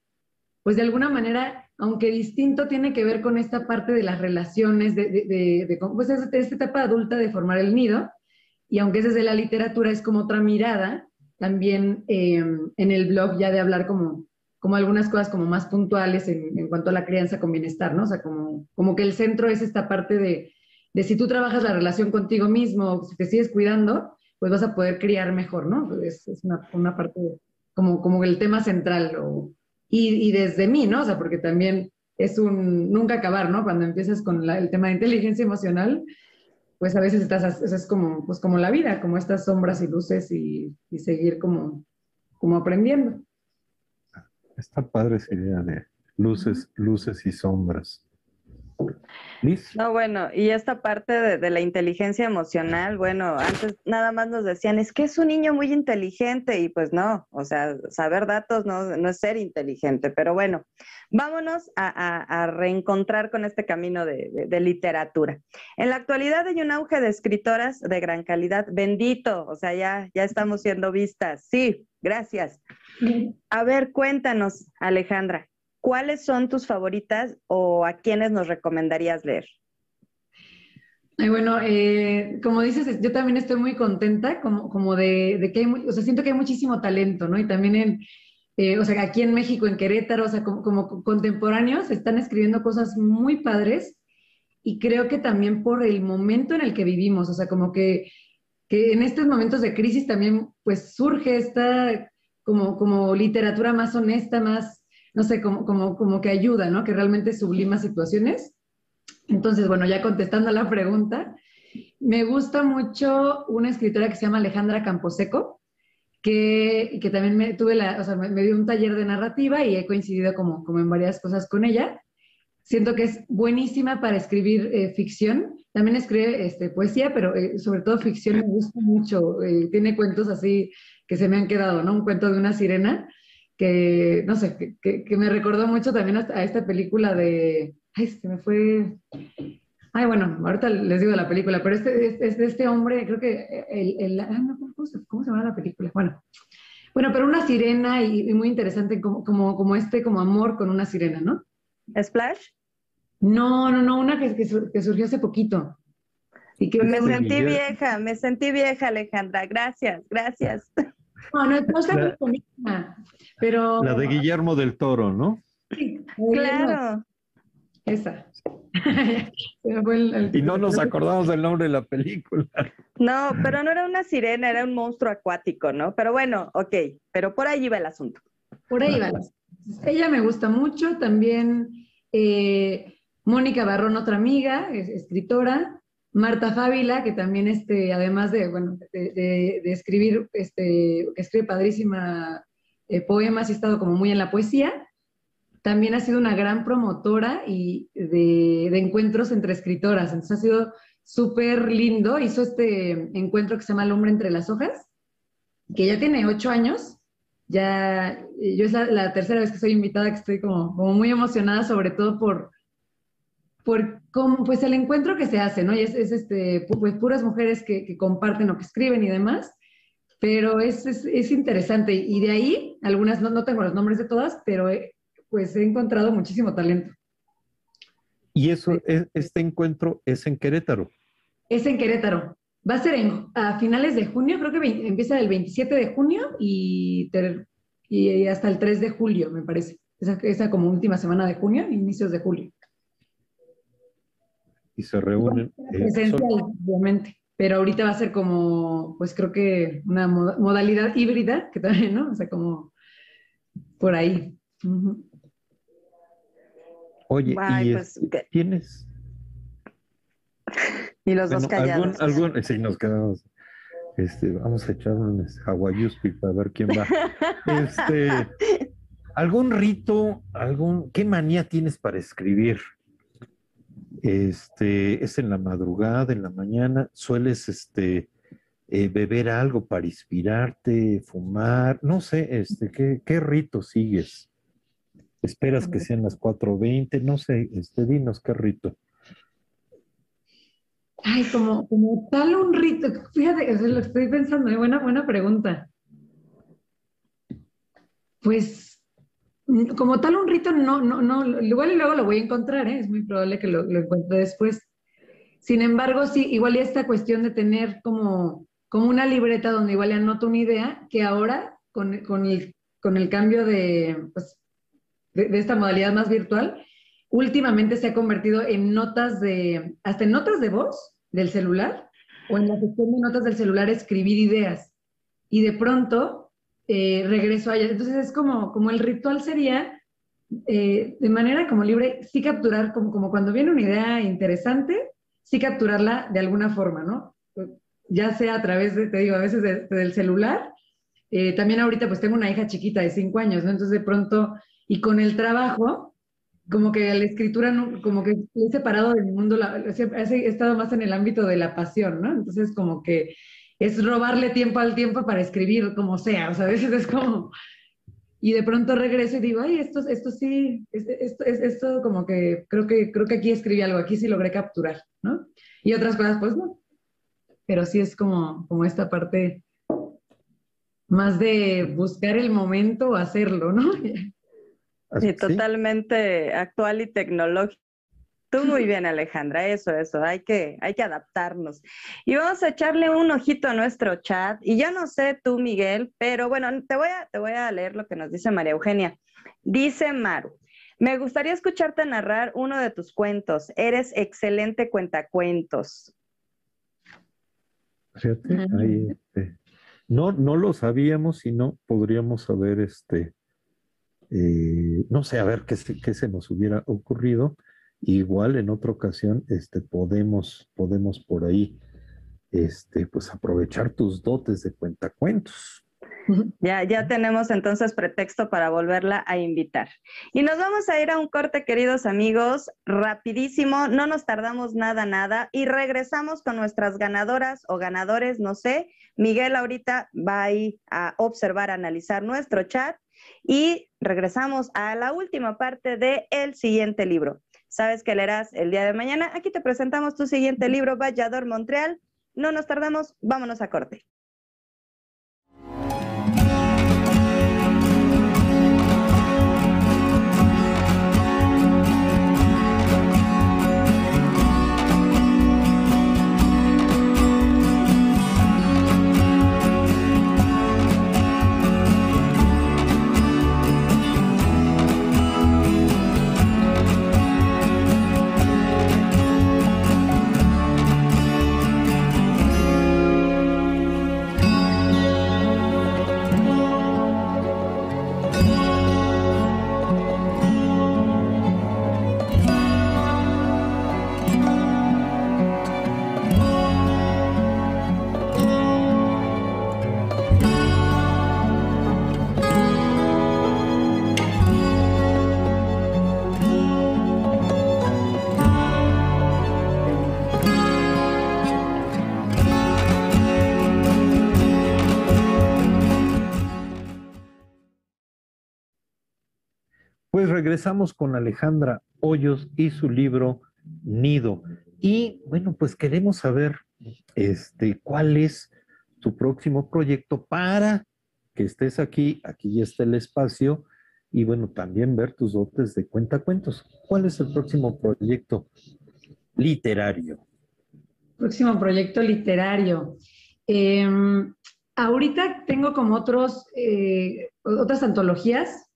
pues de alguna manera, aunque distinto, tiene que ver con esta parte de las relaciones, de, de, de, de pues es- esta etapa adulta de formar el nido, y aunque es desde la literatura, es como otra mirada, también eh, en el blog ya de hablar como, como algunas cosas como más puntuales en, en cuanto a la crianza con bienestar, ¿no? O sea, como, como que el centro es esta parte de, de si tú trabajas la relación contigo mismo, si te sigues cuidando, pues vas a poder criar mejor, ¿no? Es, es una, una parte como, como el tema central. o- y, desde mí, ¿no? O sea, porque también es un nunca acabar, ¿no? Cuando empiezas con la- el tema de inteligencia emocional, pues a veces estás, es como, pues como la vida, como estas sombras y luces y, y seguir como, como aprendiendo. Está padre esa idea de luces, luces y sombras. Liz, No, bueno, y esta parte de, de la inteligencia emocional, bueno, antes nada más nos decían, es que es un niño muy inteligente y pues no, o sea, saber datos no, no es ser inteligente, pero bueno, vámonos a, a- a reencontrar con este camino de, de- de literatura. En la actualidad hay un auge de escritoras de gran calidad, bendito, o sea, ya, ya estamos siendo vistas, sí, gracias. A ver, cuéntanos, Alejandra, ¿cuáles son tus favoritas o a quiénes nos recomendarías leer? Ay, bueno, eh, como dices, yo también estoy muy contenta como, como de, que hay, o sea, siento que hay muchísimo talento, ¿no? Y también en, eh, o sea, aquí en México, en Querétaro, o sea, como, como contemporáneos, están escribiendo cosas muy padres y creo que también por el momento en el que vivimos, o sea, como que, que en estos momentos de crisis también, pues surge esta como, como literatura más honesta, más, no sé, como, como, como que ayuda, ¿no? Que realmente sublima situaciones. Entonces, bueno, ya contestando a la pregunta, me gusta mucho una escritora que se llama Alejandra Camposeco, que, que también me, tuve la, o sea, me, dio un taller de narrativa y he coincidido como, como en varias cosas con ella. Siento que es buenísima para escribir eh, ficción. También escribe este, poesía, pero eh, sobre todo ficción me gusta mucho. Eh, tiene cuentos así que se me han quedado, ¿no? Un cuento de una sirena que, no sé, que, que me recordó mucho también a esta película de, ay, se me fue, ay, bueno, ahorita les digo la película, pero este, es de este hombre, creo que el, el ¿cómo, se, ¿cómo, se, llama la película? Bueno, bueno, pero una sirena y, muy interesante como, como, como, este, como amor con una sirena, ¿no? ¿Splash? No, no, no, una que, que surgió hace poquito. Y que me sentí vieja, me sentí vieja, Alejandra. Gracias, gracias. No, no, no está bonita, pero... La de Guillermo del Toro, ¿no? Sí, claro. Esa. (laughs) y no nos (laughs) acordamos del nombre de la película. No, pero no era una sirena, era un monstruo acuático, ¿no? Pero bueno, ok, pero por ahí iba el asunto. Por ahí va. Ella me gusta mucho, también eh, Mónica Barrón, otra amiga, es escritora, Marta Fávila, que también, este, además de, bueno, de, escribir, este, que escribe padrísima eh, poemas y estado como muy en la poesía, también ha sido una gran promotora y de, encuentros entre escritoras. Entonces ha sido súper lindo. Hizo este encuentro que se llama El hombre entre las hojas, que ya tiene ocho años. Ya, yo es la, tercera vez que soy invitada, que estoy como muy emocionada, sobre todo por, por cómo, pues el encuentro que se hace, ¿no? Y es, es este, pues puras mujeres que, que, comparten o que escriben y demás, pero es, es, es interesante. Y de ahí, algunas, no, no, tengo los nombres de todas, pero pues he encontrado muchísimo talento. Y eso, es, este encuentro es en Querétaro. Es en Querétaro. Va a ser en, a finales de junio, creo que empieza el 27 de junio y, y hasta el 3 de julio, me parece. Esa, esa, como última semana de junio, inicios de julio. Y se reúnen. Eh, obviamente. Pero ahorita va a ser como, pues creo que una modalidad híbrida, que también, ¿no? O sea, como por ahí. Oye, ¿y pues, tienes? (laughs) y los dos callados. Algún, sí, nos quedamos. Este, vamos a echar un Hawaiiuspi para ver quién va. (laughs) Este, ¿Algún rito, algún, qué manía tienes para escribir? Este, es en la madrugada, en la mañana, sueles este, eh, beber algo para inspirarte, fumar, no sé, este, ¿qué, qué rito sigues? Esperas que sean las 4.20, no sé, este, dinos qué rito. Ay, como, como tal un rito, fíjate, lo estoy pensando, buena, buena pregunta. Pues, como tal un rito, no, no, no, igual y luego lo voy a encontrar, ¿eh? es muy probable que lo, encuentre después. Sin embargo, sí, igual y esta cuestión de tener como, como una libreta donde igual anoto una idea, que ahora con, con, el, con el cambio de, pues, de, esta modalidad más virtual, últimamente se ha convertido en notas de, hasta en notas de voz del celular o en la sección de notas del celular escribir ideas. Y de pronto eh, regreso a ella. Entonces es como, como el ritual sería, eh, de manera como libre, sí capturar, como, como cuando viene una idea interesante, sí capturarla de alguna forma, ¿no? Ya sea a través de, te digo, a veces del celular. Eh, también ahorita pues tengo una hija chiquita de cinco años, ¿no? Entonces de pronto y con el trabajo, como que la escritura, como que he separado del mundo, he estado más en el ámbito de la pasión, ¿no? Entonces, como que es robarle tiempo al tiempo para escribir como sea, o sea, a veces es como... Y de pronto regreso y digo, ay, esto, esto sí, esto, esto como que creo, que creo que aquí escribí algo, aquí sí logré capturar, ¿no? Y otras cosas, pues no. Pero sí es como, como esta parte más de buscar el momento o hacerlo, ¿no? Sí, totalmente actual y tecnológico. Tú muy bien, Alejandra, eso, eso, hay que, hay que adaptarnos. Y vamos a echarle un ojito a nuestro chat. Y yo no sé tú, Miguel, pero bueno, te voy a, te voy a leer lo que nos dice María Eugenia. Dice Maru, me gustaría escucharte narrar uno de tus cuentos. Eres excelente cuentacuentos. Fíjate, ahí, este, no, no lo sabíamos y no podríamos saber este, eh, no sé, a ver qué qué se nos hubiera ocurrido. Igual en otra ocasión, este, podemos, podemos por ahí, este, pues aprovechar tus dotes de cuentacuentos. (laughs) Ya, ya tenemos entonces pretexto para volverla a invitar. Y nos vamos a ir a un corte, queridos amigos, rapidísimo, no nos tardamos nada, nada, y regresamos con nuestras ganadoras o ganadores, no sé. Miguel ahorita va a ir a observar, a analizar nuestro chat y regresamos a la última parte del el siguiente libro. ¿Sabes que leerás el día de mañana? Aquí te presentamos tu siguiente libro, Vallador Montreal. No nos tardamos, vámonos a corte. Regresamos con Alejandra Hoyos y su libro Nido. Y bueno, pues queremos saber este, cuál es tu próximo proyecto para que estés aquí. Aquí ya está el espacio. Y bueno, también ver tus dotes de cuentacuentos. ¿Cuál es el próximo proyecto literario? Próximo proyecto literario. Em, ahorita tengo como otros, eh, otras antologías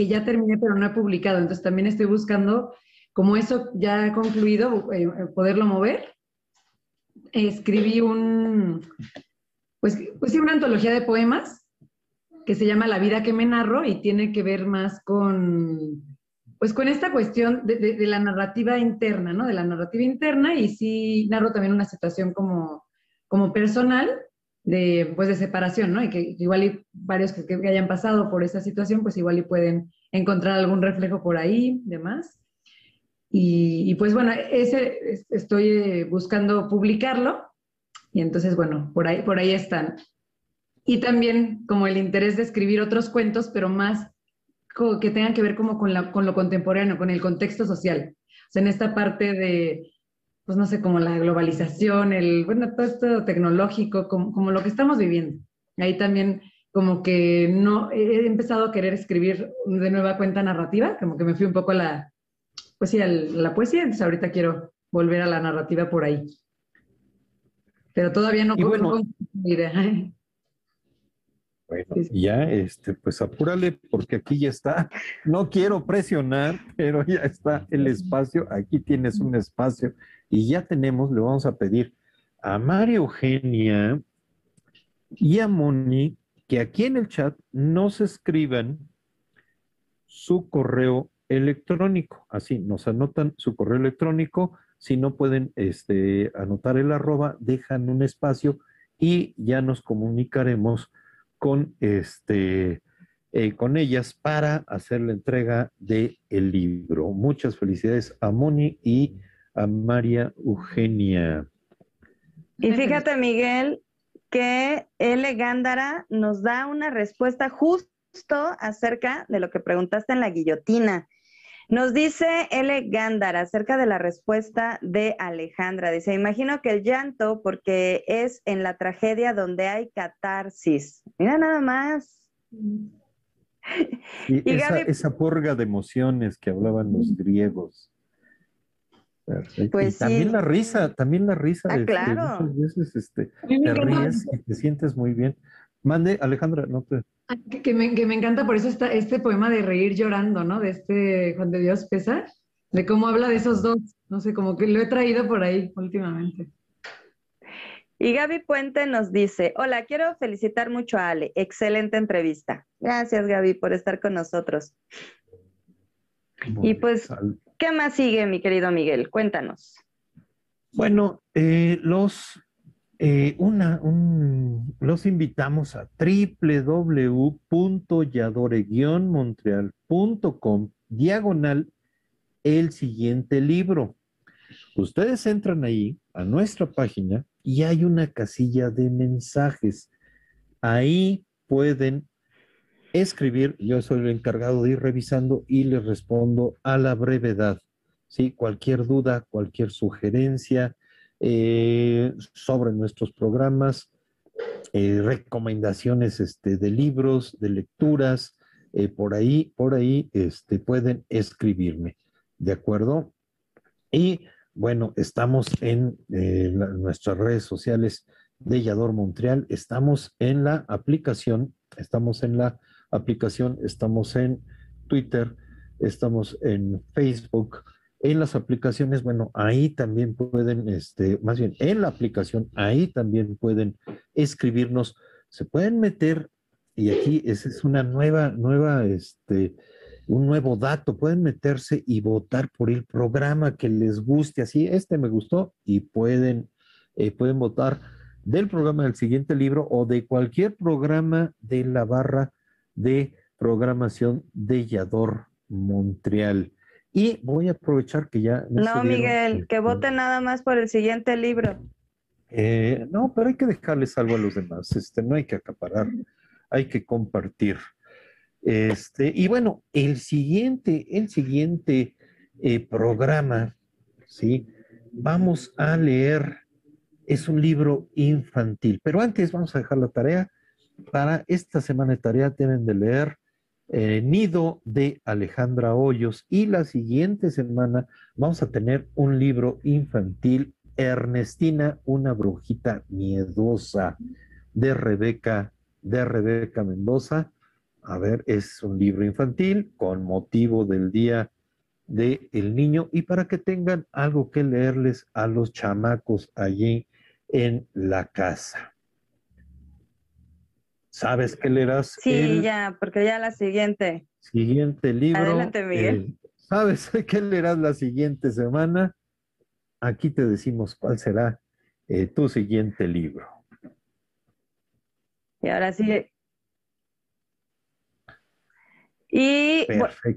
que ya terminé pero no he publicado. Entonces también estoy buscando, como eso ya ha concluido, eh, poderlo mover. Escribí un, pues, pues sí, una antología de poemas que se llama La vida que me narro y tiene que ver más con, pues con esta cuestión de, de, la narrativa interna, ¿no? De la narrativa interna y sí narro también una situación como, como personal de, pues de separación, ¿no? Y que, igual y varios que, que, hayan pasado por esa situación, pues igual y pueden encontrar algún reflejo por ahí, demás. Y, y pues bueno, ese estoy eh, buscando publicarlo y entonces bueno, por ahí, por ahí están. Y también como el interés de escribir otros cuentos, pero más que tengan que ver como con, la, con lo contemporáneo, con el contexto social. O sea, en esta parte de, pues no sé, como la globalización, el, bueno, todo esto tecnológico, como, como lo que estamos viviendo. Ahí también como que no, he empezado a querer escribir de nueva cuenta narrativa, como que me fui un poco a la, pues sí, a la poesía, entonces ahorita quiero volver a la narrativa por ahí. Pero todavía no. Y bueno, bueno, ya, este, pues apúrale porque aquí ya está. No quiero presionar, pero ya está el espacio. Aquí tienes un espacio y ya tenemos, le vamos a pedir a María Eugenia y a Moni que aquí en el chat nos escriban su correo electrónico. Así, nos anotan su correo electrónico. Si no pueden este, anotar el arroba, dejan un espacio y ya nos comunicaremos con, este, eh, con ellas para hacer la entrega del el libro. Muchas felicidades a Moni y a María Eugenia. Y fíjate, Miguel, que L. Gándara nos da una respuesta justo acerca de lo que preguntaste en la guillotina. Nos dice L. Gándara acerca de la respuesta de Alejandra. Dice, imagino que el llanto porque es en la tragedia donde hay catarsis. Mira nada más. Y, esa, esa purga de emociones que hablaban los griegos. Pues también la risa, también la risa. Ah, claro. Muchas veces este, te ríes y te sientes muy bien. Mande, Alejandra, no te... Ah, que, me, que me encanta por eso está este poema de reír llorando, ¿no? De este Juan de Dios Pesar, de cómo habla de esos dos. No sé, como que lo he traído por ahí últimamente. Y Gaby Puente nos dice, hola, quiero felicitar mucho a Ale, excelente entrevista. Gracias Gaby por estar con nosotros. y pues, ¿qué más sigue, mi querido Miguel? Cuéntanos. Bueno, eh, los, eh, una, los invitamos a www.yadore-montreal.com diagonal el siguiente libro. Ustedes entran ahí a nuestra página y hay una casilla de mensajes. Ahí pueden escribir, yo soy el encargado de ir revisando y les respondo a la brevedad. ¿sí? Cualquier duda, cualquier sugerencia eh, sobre nuestros programas, eh, recomendaciones este, de libros, de lecturas, eh, por ahí, por ahí este, pueden escribirme. ¿De acuerdo? Y bueno, estamos en nuestras redes sociales de Yador Montreal, estamos en la aplicación, estamos en la aplicación, estamos en Twitter, estamos en Facebook, en las aplicaciones, bueno, ahí también pueden, este, más bien, en la aplicación, ahí también pueden escribirnos, se pueden meter, y aquí esa es una nueva, nueva, este, un nuevo dato, pueden meterse y votar por el programa que les guste, así, este me gustó, y pueden, eh, pueden votar del programa del siguiente libro o de cualquier programa de la barra de programación de Yador Montreal. Y voy a aprovechar que ya... No, Miguel, que voten nada más por el siguiente libro. Eh, no, pero hay que dejarles algo a los demás. Este, no hay que acaparar, hay que compartir. Este, y bueno, el siguiente, el siguiente eh, programa, ¿sí? Vamos a leer, es un libro infantil, pero antes vamos a dejar la tarea. Para esta semana de tarea deben de leer eh, Nido de Alejandra Hoyos y la siguiente semana vamos a tener un libro infantil, Ernestina, una brujita miedosa, de Rebeca, de Rebeca Mendoza. A ver, es un libro infantil con motivo del Día del el Niño y para que tengan algo que leerles a los chamacos allí en la casa. ¿Sabes qué leerás? Sí, ya, porque ya la siguiente. Siguiente libro. Adelante, Miguel. ¿Sabes (laughs) qué leerás la siguiente semana? Aquí te decimos cuál será eh, tu siguiente libro. Y ahora sí, y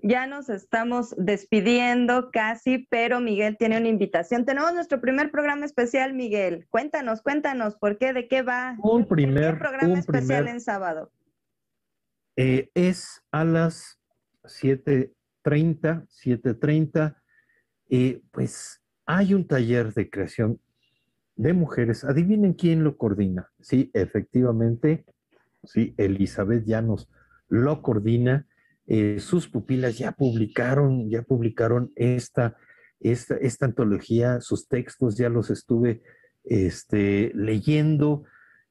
ya nos estamos despidiendo casi, pero Miguel tiene una invitación. Tenemos nuestro primer programa especial, Miguel. Cuéntanos, cuéntanos, ¿por qué? ¿De qué va? Un primer programa especial en sábado. Eh, es a las 7.30, 7.30. Eh, pues hay un taller de creación de mujeres. Adivinen quién lo coordina. Sí, efectivamente, sí, Elizabeth Llanos lo coordina eh, sus pupilas ya publicaron, ya publicaron esta, esta, esta antología, sus textos ya los estuve este, leyendo.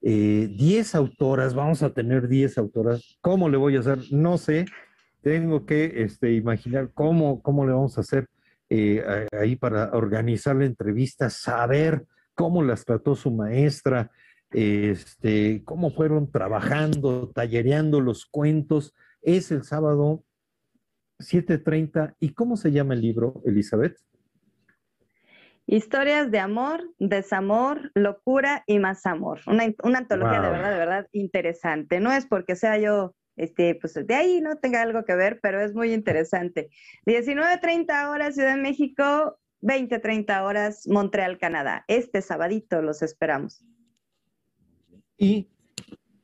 Eh, diez autoras, vamos a tener diez autoras. ¿Cómo le voy a hacer? No sé. Tengo que este, imaginar cómo, cómo le vamos a hacer eh, ahí para organizar la entrevista, saber cómo las trató su maestra, este, cómo fueron trabajando, tallereando los cuentos es el sábado 7.30. ¿Y cómo se llama el libro, Elizabeth? Historias de amor, desamor, locura y más amor. Una, antología de verdad, de verdad interesante. No es porque sea yo, este, pues de ahí no tenga algo que ver, pero es muy interesante. 19.30 horas Ciudad de México, 20.30 horas Montreal, Canadá. Este sabadito los esperamos. Y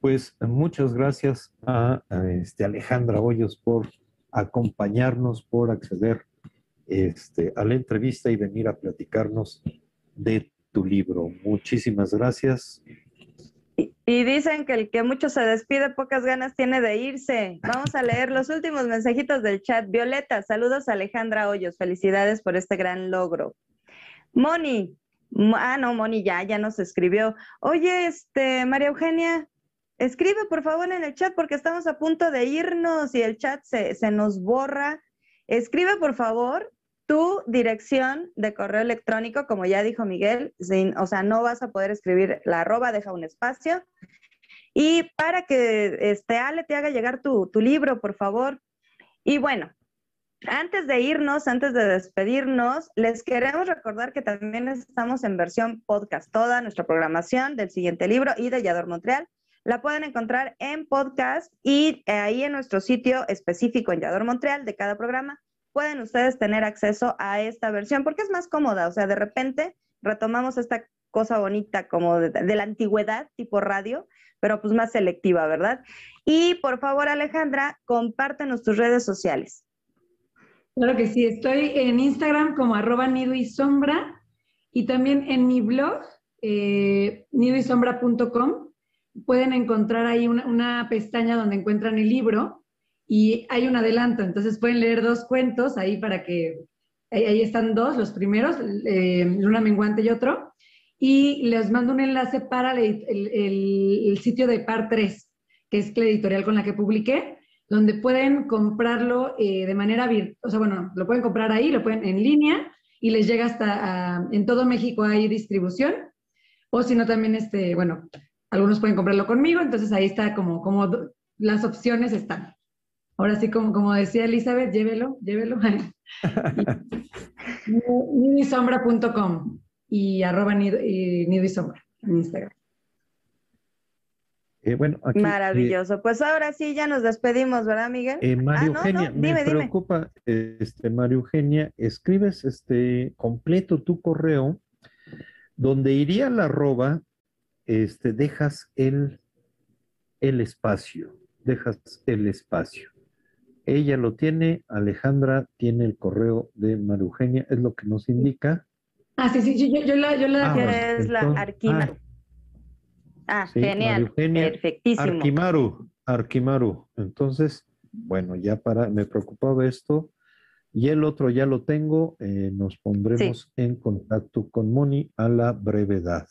pues muchas gracias a, este, Alejandra Hoyos por acompañarnos, por acceder este, a la entrevista y venir a platicarnos de tu libro. Muchísimas gracias. Y, dicen que el que mucho se despide, pocas ganas tiene de irse. Vamos a leer los últimos mensajitos del chat. Violeta, saludos a Alejandra Hoyos. Felicidades por este gran logro. Moni, ah, no, Moni ya, ya nos escribió. Oye, este, María Eugenia, Escribe por favor en el chat porque estamos a punto de irnos y el chat se, nos borra. Escribe por favor tu dirección de correo electrónico, como ya dijo Miguel, o sea, no vas a poder escribir la arroba, deja un espacio. Y para que este Ale te haga llegar tu, tu libro, por favor. Y bueno, antes de irnos, antes de despedirnos, les queremos recordar que también estamos en versión podcast. Toda nuestra programación del siguiente libro y de Yador Montreal la pueden encontrar en podcast y eh, ahí en nuestro sitio específico en Yador Montreal de cada programa pueden ustedes tener acceso a esta versión porque es más cómoda. O sea, de repente retomamos esta cosa bonita como de, la antigüedad, tipo radio, pero pues más selectiva, ¿verdad? Y por favor, Alejandra, compártenos tus redes sociales. Claro que sí, estoy en Instagram como arroba nido y sombra y también en mi blog, eh, nidoysombra.com, pueden encontrar ahí una, pestaña donde encuentran el libro y hay un adelanto, entonces pueden leer dos cuentos ahí para que, ahí, están dos, los primeros, eh, Luna Menguante y otro, y les mando un enlace para el, el sitio de Par 3, que es la editorial con la que publiqué, donde pueden comprarlo eh, de manera virtual, o sea, bueno, lo pueden comprar ahí, lo pueden en línea y les llega hasta, en todo México hay distribución, o si no también, este, bueno, algunos pueden comprarlo conmigo, entonces ahí está como, como las opciones están. Ahora sí, como, como decía Elizabeth, llévelo, llévelo. (laughs) nidisombra.com y arroba nido, y sombra en Instagram. Eh, bueno, Maravilloso. pues ahora sí, ya nos despedimos, ¿verdad, Miguel? Eh, María ah, Eugenia, me preocupa, este, María Eugenia, escribes este completo tu correo, donde iría la arroba, este, dejas el, el espacio, dejas el espacio. Ella lo tiene, Alejandra tiene el correo de María Eugenia, es lo que nos indica. Ah, sí, sí, yo, yo la, yo la ah, es la. Ah, Ah, genial. Perfectísimo. Arquimaru, Arquimaru. Entonces, bueno, ya para, me preocupaba esto. Y el otro ya lo tengo. Eh, nos pondremos en contacto con Moni a la brevedad.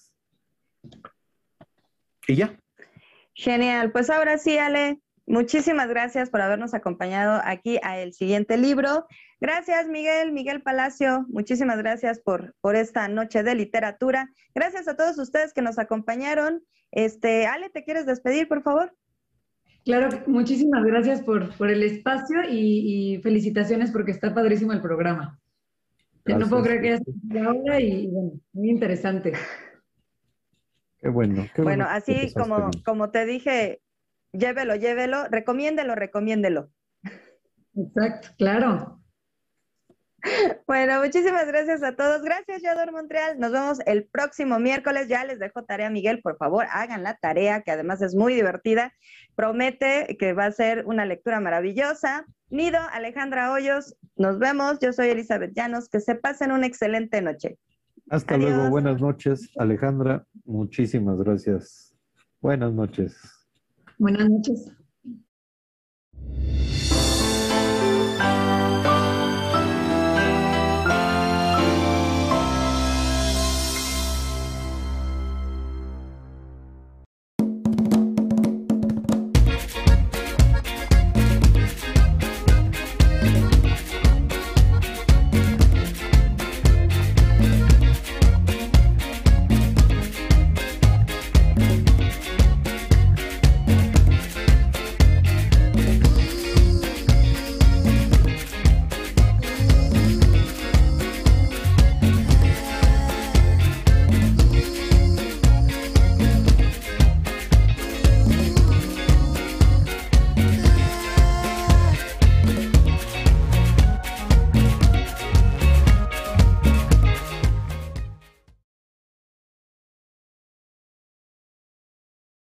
Y ya. Genial. Pues ahora sí, Ale, muchísimas gracias por habernos acompañado aquí a el siguiente libro. Gracias, Miguel, Miguel Palacio. Muchísimas gracias por, por esta noche de literatura. Gracias a todos ustedes que nos acompañaron. Este, Ale, ¿te quieres despedir, por favor? Claro, muchísimas gracias por, por el espacio y, felicitaciones porque está padrísimo el programa. No puedo creer que ya esté ahora y bueno, muy interesante. Qué bueno. Qué bueno, así como, como te dije, llévelo, llévelo, recomiéndelo, recomiéndelo. Exacto, claro. Bueno, muchísimas gracias a todos. Gracias, Yador Montreal. Nos vemos el próximo miércoles. Ya les dejo tarea, Miguel. Por favor, hagan la tarea, que además es muy divertida. Promete que va a ser una lectura maravillosa. Nido, Alejandra Hoyos, nos vemos. Yo soy Elizabeth Llanos. Que se pasen una excelente noche. Hasta luego. Buenas noches, Alejandra. Muchísimas gracias. Buenas noches. Buenas noches.